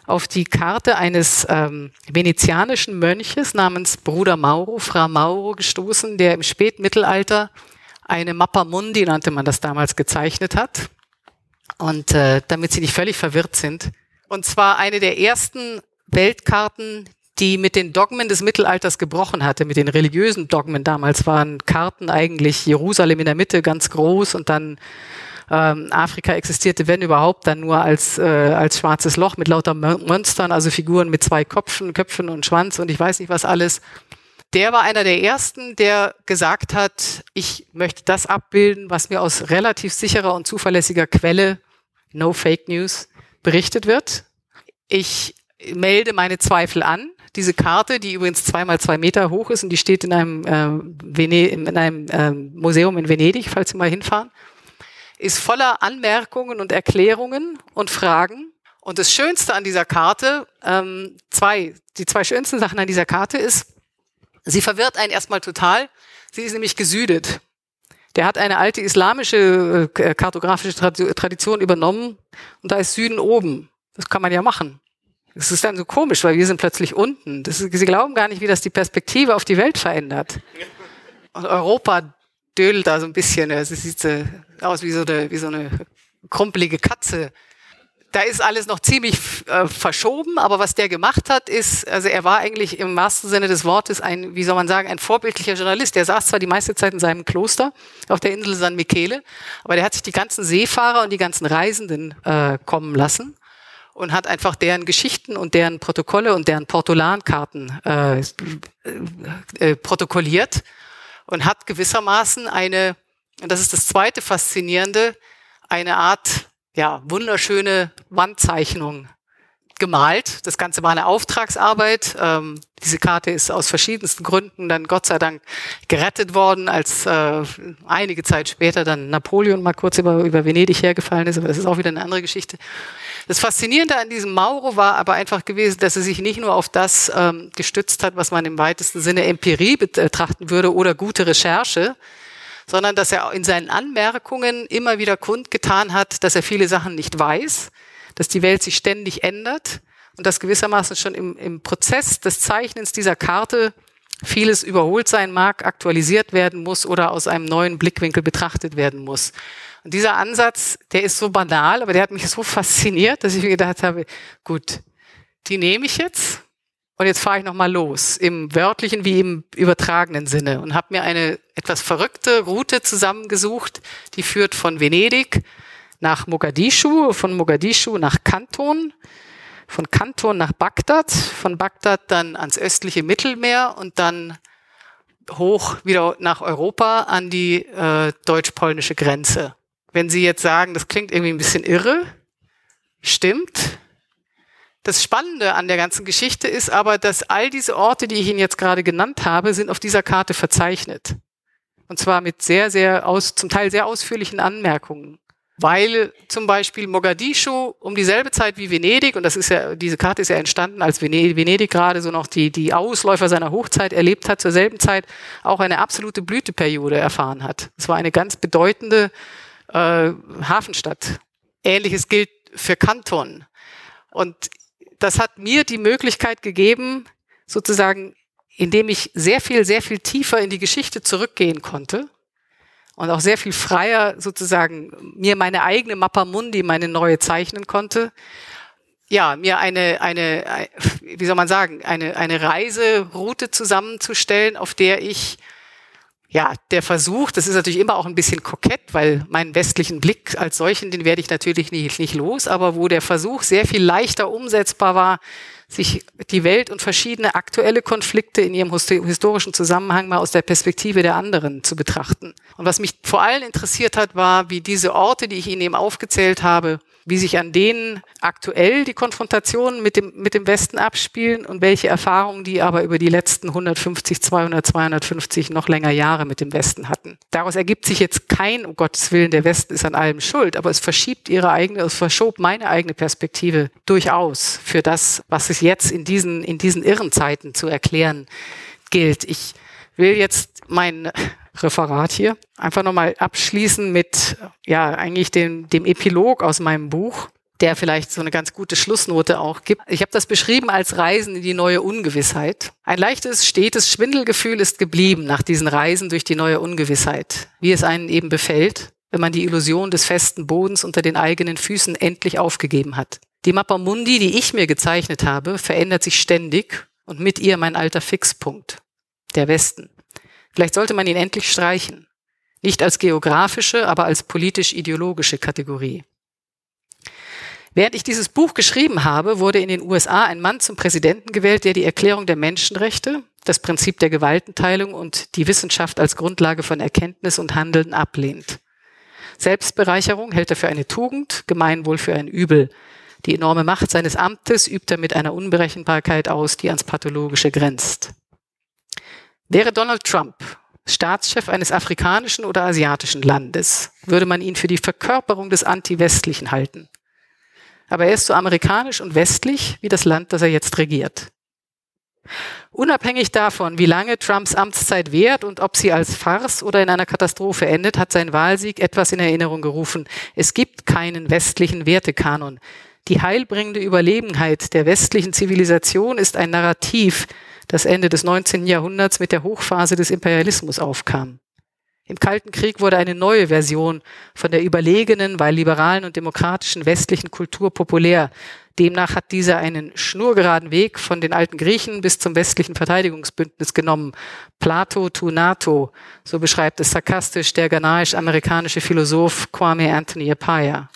auf die Karte eines ähm, venezianischen Mönches namens Bruder Mauro, Fra Mauro gestoßen, der im Spätmittelalter eine Mappa Mundi, nannte man das damals, gezeichnet hat. Und äh, damit Sie nicht völlig verwirrt sind. Und zwar eine der ersten Weltkarten, die mit den Dogmen des Mittelalters gebrochen hatte, mit den religiösen Dogmen. Damals waren Karten eigentlich Jerusalem in der Mitte ganz groß und dann ähm, Afrika existierte, wenn überhaupt, dann nur als, äh, als schwarzes Loch mit lauter Monstern, also Figuren mit zwei Köpfen, Köpfen und Schwanz und ich weiß nicht was alles. Der war einer der ersten, der gesagt hat, ich möchte das abbilden, was mir aus relativ sicherer und zuverlässiger Quelle, no Fake News, berichtet wird. Ich melde meine Zweifel an. Diese Karte, die übrigens zweimal zwei Meter hoch ist und die steht in einem, äh, in einem äh, Museum in Venedig, falls Sie mal hinfahren, ist voller Anmerkungen und Erklärungen und Fragen. Und das Schönste an dieser Karte, ähm, zwei, die zwei schönsten Sachen an dieser Karte ist, sie verwirrt einen erstmal total. Sie ist nämlich gesüdet. Der hat eine alte islamische äh, kartografische Tradition übernommen und da ist Süden oben. Das kann man ja machen. Das ist dann so komisch, weil wir sind plötzlich unten. Das sie glauben gar nicht, wie das die Perspektive auf die Welt verändert. Und Europa dödelt da so ein bisschen. Es sieht so aus wie so eine, wie so eine krumpelige Katze. Da ist alles noch ziemlich äh, verschoben, aber was der gemacht hat, ist, also er war eigentlich im wahrsten Sinne des Wortes ein, wie soll man sagen, ein vorbildlicher Journalist. Der saß zwar die meiste Zeit in seinem Kloster auf der Insel San Michele, aber der hat sich die ganzen Seefahrer und die ganzen Reisenden äh, kommen lassen und hat einfach deren Geschichten und deren Protokolle und deren Portolankarten äh, äh, protokolliert und hat gewissermaßen eine, und das ist das zweite Faszinierende, eine Art ja, wunderschöne Wandzeichnung gemalt. Das Ganze war eine Auftragsarbeit. Ähm, diese Karte ist aus verschiedensten Gründen dann Gott sei Dank gerettet worden, als äh, einige Zeit später dann Napoleon mal kurz über, über Venedig hergefallen ist, aber das ist auch wieder eine andere Geschichte. Das Faszinierende an diesem Mauro war aber einfach gewesen, dass er sich nicht nur auf das ähm, gestützt hat, was man im weitesten Sinne Empirie betrachten würde oder gute Recherche, sondern dass er in seinen Anmerkungen immer wieder kundgetan hat, dass er viele Sachen nicht weiß, dass die Welt sich ständig ändert und dass gewissermaßen schon im, im Prozess des Zeichnens dieser Karte vieles überholt sein mag, aktualisiert werden muss oder aus einem neuen Blickwinkel betrachtet werden muss. Und dieser Ansatz, der ist so banal, aber der hat mich so fasziniert, dass ich mir gedacht habe, gut, die nehme ich jetzt und jetzt fahre ich nochmal los, im wörtlichen wie im übertragenen Sinne und habe mir eine etwas verrückte Route zusammengesucht, die führt von Venedig nach Mogadischu, von Mogadischu nach Kanton, von Kanton nach Bagdad, von Bagdad dann ans östliche Mittelmeer und dann hoch wieder nach Europa an die äh, deutsch-polnische Grenze. Wenn Sie jetzt sagen, das klingt irgendwie ein bisschen irre, stimmt. Das Spannende an der ganzen Geschichte ist aber, dass all diese Orte, die ich Ihnen jetzt gerade genannt habe, sind auf dieser Karte verzeichnet. Und zwar mit sehr, sehr aus, zum Teil sehr ausführlichen Anmerkungen weil zum Beispiel Mogadischu um dieselbe Zeit wie Venedig, und das ist ja, diese Karte ist ja entstanden, als Venedig, gerade so noch die, die Ausläufer seiner Hochzeit erlebt hat, zur selben Zeit auch eine absolute Blüteperiode erfahren hat. Es war eine ganz bedeutende äh, Hafenstadt. Ähnliches gilt für Kanton. Und das hat mir die Möglichkeit gegeben, sozusagen, indem ich sehr viel, sehr viel tiefer in die Geschichte zurückgehen konnte, und auch sehr viel freier sozusagen mir meine eigene Mappa Mundi, meine neue zeichnen konnte. Ja, mir eine, eine, wie soll man sagen, eine, eine Reiseroute zusammenzustellen, auf der ich ja, der Versuch, das ist natürlich immer auch ein bisschen kokett, weil meinen westlichen Blick als solchen, den werde ich natürlich nicht, nicht los, aber wo der Versuch sehr viel leichter umsetzbar war, sich die Welt und verschiedene aktuelle Konflikte in ihrem historischen Zusammenhang mal aus der Perspektive der anderen zu betrachten. Und was mich vor allem interessiert hat, war, wie diese Orte, die ich Ihnen eben aufgezählt habe, wie sich an denen aktuell die Konfrontationen mit dem, mit dem Westen abspielen und welche Erfahrungen die aber über die letzten 150, 200, 250 noch länger Jahre mit dem Westen hatten. Daraus ergibt sich jetzt kein, um Gottes Willen, der Westen ist an allem schuld, aber es verschiebt ihre eigene, es verschob meine eigene Perspektive durchaus für das, was es jetzt in diesen, in diesen irren Zeiten zu erklären gilt. Ich will jetzt mein Referat hier. Einfach nochmal abschließen mit, ja, eigentlich dem, dem Epilog aus meinem Buch, der vielleicht so eine ganz gute Schlussnote auch gibt. Ich habe das beschrieben als Reisen in die neue Ungewissheit. Ein leichtes, stetes Schwindelgefühl ist geblieben nach diesen Reisen durch die neue Ungewissheit, wie es einen eben befällt, wenn man die Illusion des festen Bodens unter den eigenen Füßen endlich aufgegeben hat. Die Mappa Mundi, die ich mir gezeichnet habe, verändert sich ständig und mit ihr mein alter Fixpunkt, der Westen. Vielleicht sollte man ihn endlich streichen. Nicht als geografische, aber als politisch-ideologische Kategorie. Während ich dieses Buch geschrieben habe, wurde in den USA ein Mann zum Präsidenten gewählt, der die Erklärung der Menschenrechte, das Prinzip der Gewaltenteilung und die Wissenschaft als Grundlage von Erkenntnis und Handeln ablehnt. Selbstbereicherung hält er für eine Tugend, Gemeinwohl für ein Übel. Die enorme Macht seines Amtes übt er mit einer Unberechenbarkeit aus, die ans Pathologische grenzt. Wäre Donald Trump Staatschef eines afrikanischen oder asiatischen Landes, würde man ihn für die Verkörperung des Anti-Westlichen halten. Aber er ist so amerikanisch und westlich wie das Land, das er jetzt regiert. Unabhängig davon, wie lange Trumps Amtszeit währt und ob sie als Farce oder in einer Katastrophe endet, hat sein Wahlsieg etwas in Erinnerung gerufen. Es gibt keinen westlichen Wertekanon. Die heilbringende Überlegenheit der westlichen Zivilisation ist ein Narrativ, das Ende des 19. Jahrhunderts mit der Hochphase des Imperialismus aufkam. Im Kalten Krieg wurde eine neue Version von der überlegenen, weil liberalen und demokratischen westlichen Kultur populär. Demnach hat dieser einen schnurgeraden Weg von den alten Griechen bis zum westlichen Verteidigungsbündnis genommen. Plato to NATO, so beschreibt es sarkastisch der ghanaisch-amerikanische Philosoph Kwame Anthony Appiah.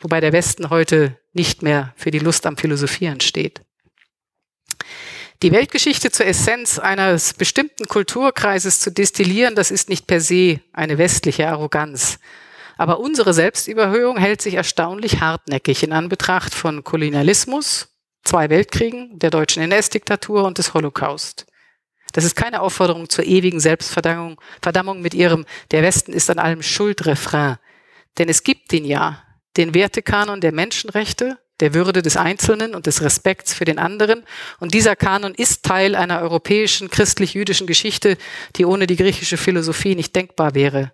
Wobei der Westen heute nicht mehr für die Lust am Philosophieren steht. Die Weltgeschichte zur Essenz eines bestimmten Kulturkreises zu destillieren, das ist nicht per se eine westliche Arroganz. Aber unsere Selbstüberhöhung hält sich erstaunlich hartnäckig in Anbetracht von Kolonialismus, zwei Weltkriegen, der deutschen NS-Diktatur und des Holocaust. Das ist keine Aufforderung zur ewigen Selbstverdammung Verdammung mit ihrem Der Westen ist an allem Schuldrefrain. Denn es gibt den ja, den Wertekanon der Menschenrechte, der Würde des Einzelnen und des Respekts für den anderen. Und dieser Kanon ist Teil einer europäischen christlich-jüdischen Geschichte, die ohne die griechische Philosophie nicht denkbar wäre.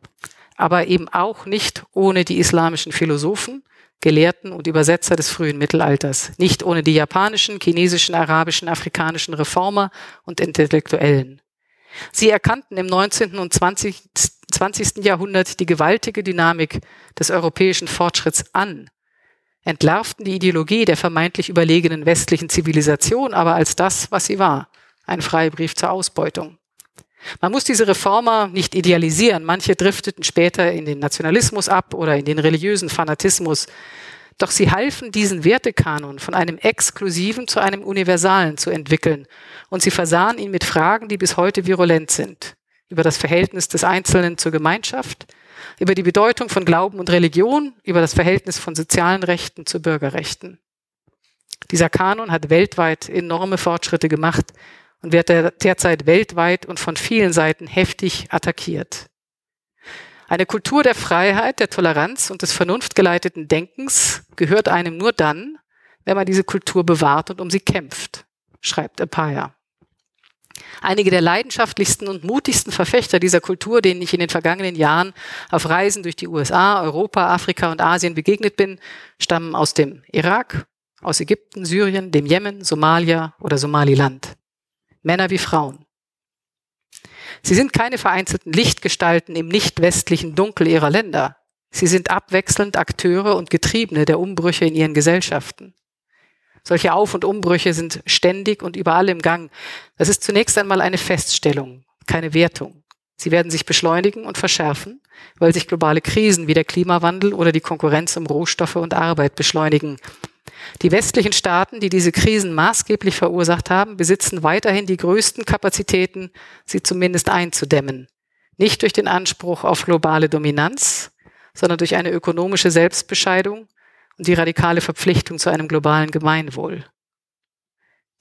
Aber eben auch nicht ohne die islamischen Philosophen, Gelehrten und Übersetzer des frühen Mittelalters. Nicht ohne die japanischen, chinesischen, arabischen, afrikanischen Reformer und Intellektuellen. Sie erkannten im 19. und 20. 20. Jahrhundert die gewaltige Dynamik des europäischen Fortschritts an entlarvten die Ideologie der vermeintlich überlegenen westlichen Zivilisation aber als das, was sie war, ein Freibrief zur Ausbeutung. Man muss diese Reformer nicht idealisieren. Manche drifteten später in den Nationalismus ab oder in den religiösen Fanatismus. Doch sie halfen, diesen Wertekanon von einem exklusiven zu einem universalen zu entwickeln. Und sie versahen ihn mit Fragen, die bis heute virulent sind. Über das Verhältnis des Einzelnen zur Gemeinschaft, über die Bedeutung von Glauben und Religion, über das Verhältnis von sozialen Rechten zu Bürgerrechten. Dieser Kanon hat weltweit enorme Fortschritte gemacht und wird derzeit weltweit und von vielen Seiten heftig attackiert. Eine Kultur der Freiheit, der Toleranz und des vernunftgeleiteten Denkens gehört einem nur dann, wenn man diese Kultur bewahrt und um sie kämpft, schreibt Apaya. Einige der leidenschaftlichsten und mutigsten Verfechter dieser Kultur, denen ich in den vergangenen Jahren auf Reisen durch die USA, Europa, Afrika und Asien begegnet bin, stammen aus dem Irak, aus Ägypten, Syrien, dem Jemen, Somalia oder Somaliland. Männer wie Frauen. Sie sind keine vereinzelten Lichtgestalten im nicht westlichen Dunkel ihrer Länder. Sie sind abwechselnd Akteure und Getriebene der Umbrüche in ihren Gesellschaften. Solche Auf- und Umbrüche sind ständig und überall im Gang. Das ist zunächst einmal eine Feststellung, keine Wertung. Sie werden sich beschleunigen und verschärfen, weil sich globale Krisen wie der Klimawandel oder die Konkurrenz um Rohstoffe und Arbeit beschleunigen. Die westlichen Staaten, die diese Krisen maßgeblich verursacht haben, besitzen weiterhin die größten Kapazitäten, sie zumindest einzudämmen. Nicht durch den Anspruch auf globale Dominanz, sondern durch eine ökonomische Selbstbescheidung die radikale Verpflichtung zu einem globalen Gemeinwohl.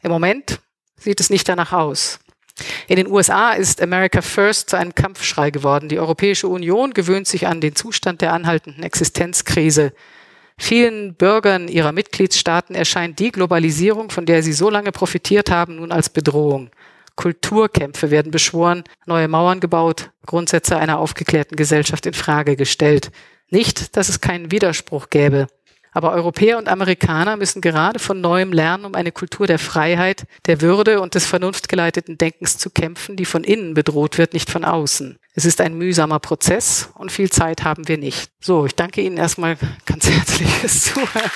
Im Moment sieht es nicht danach aus. In den USA ist America First zu einem Kampfschrei geworden. Die Europäische Union gewöhnt sich an den Zustand der anhaltenden Existenzkrise. Vielen Bürgern ihrer Mitgliedstaaten erscheint die Globalisierung, von der sie so lange profitiert haben, nun als Bedrohung. Kulturkämpfe werden beschworen, neue Mauern gebaut, Grundsätze einer aufgeklärten Gesellschaft in Frage gestellt. Nicht, dass es keinen Widerspruch gäbe. Aber Europäer und Amerikaner müssen gerade von neuem lernen, um eine Kultur der Freiheit, der Würde und des vernunftgeleiteten Denkens zu kämpfen, die von innen bedroht wird, nicht von außen. Es ist ein mühsamer Prozess und viel Zeit haben wir nicht. So, ich danke Ihnen erstmal ganz [LAUGHS] herzlich fürs Zuhören.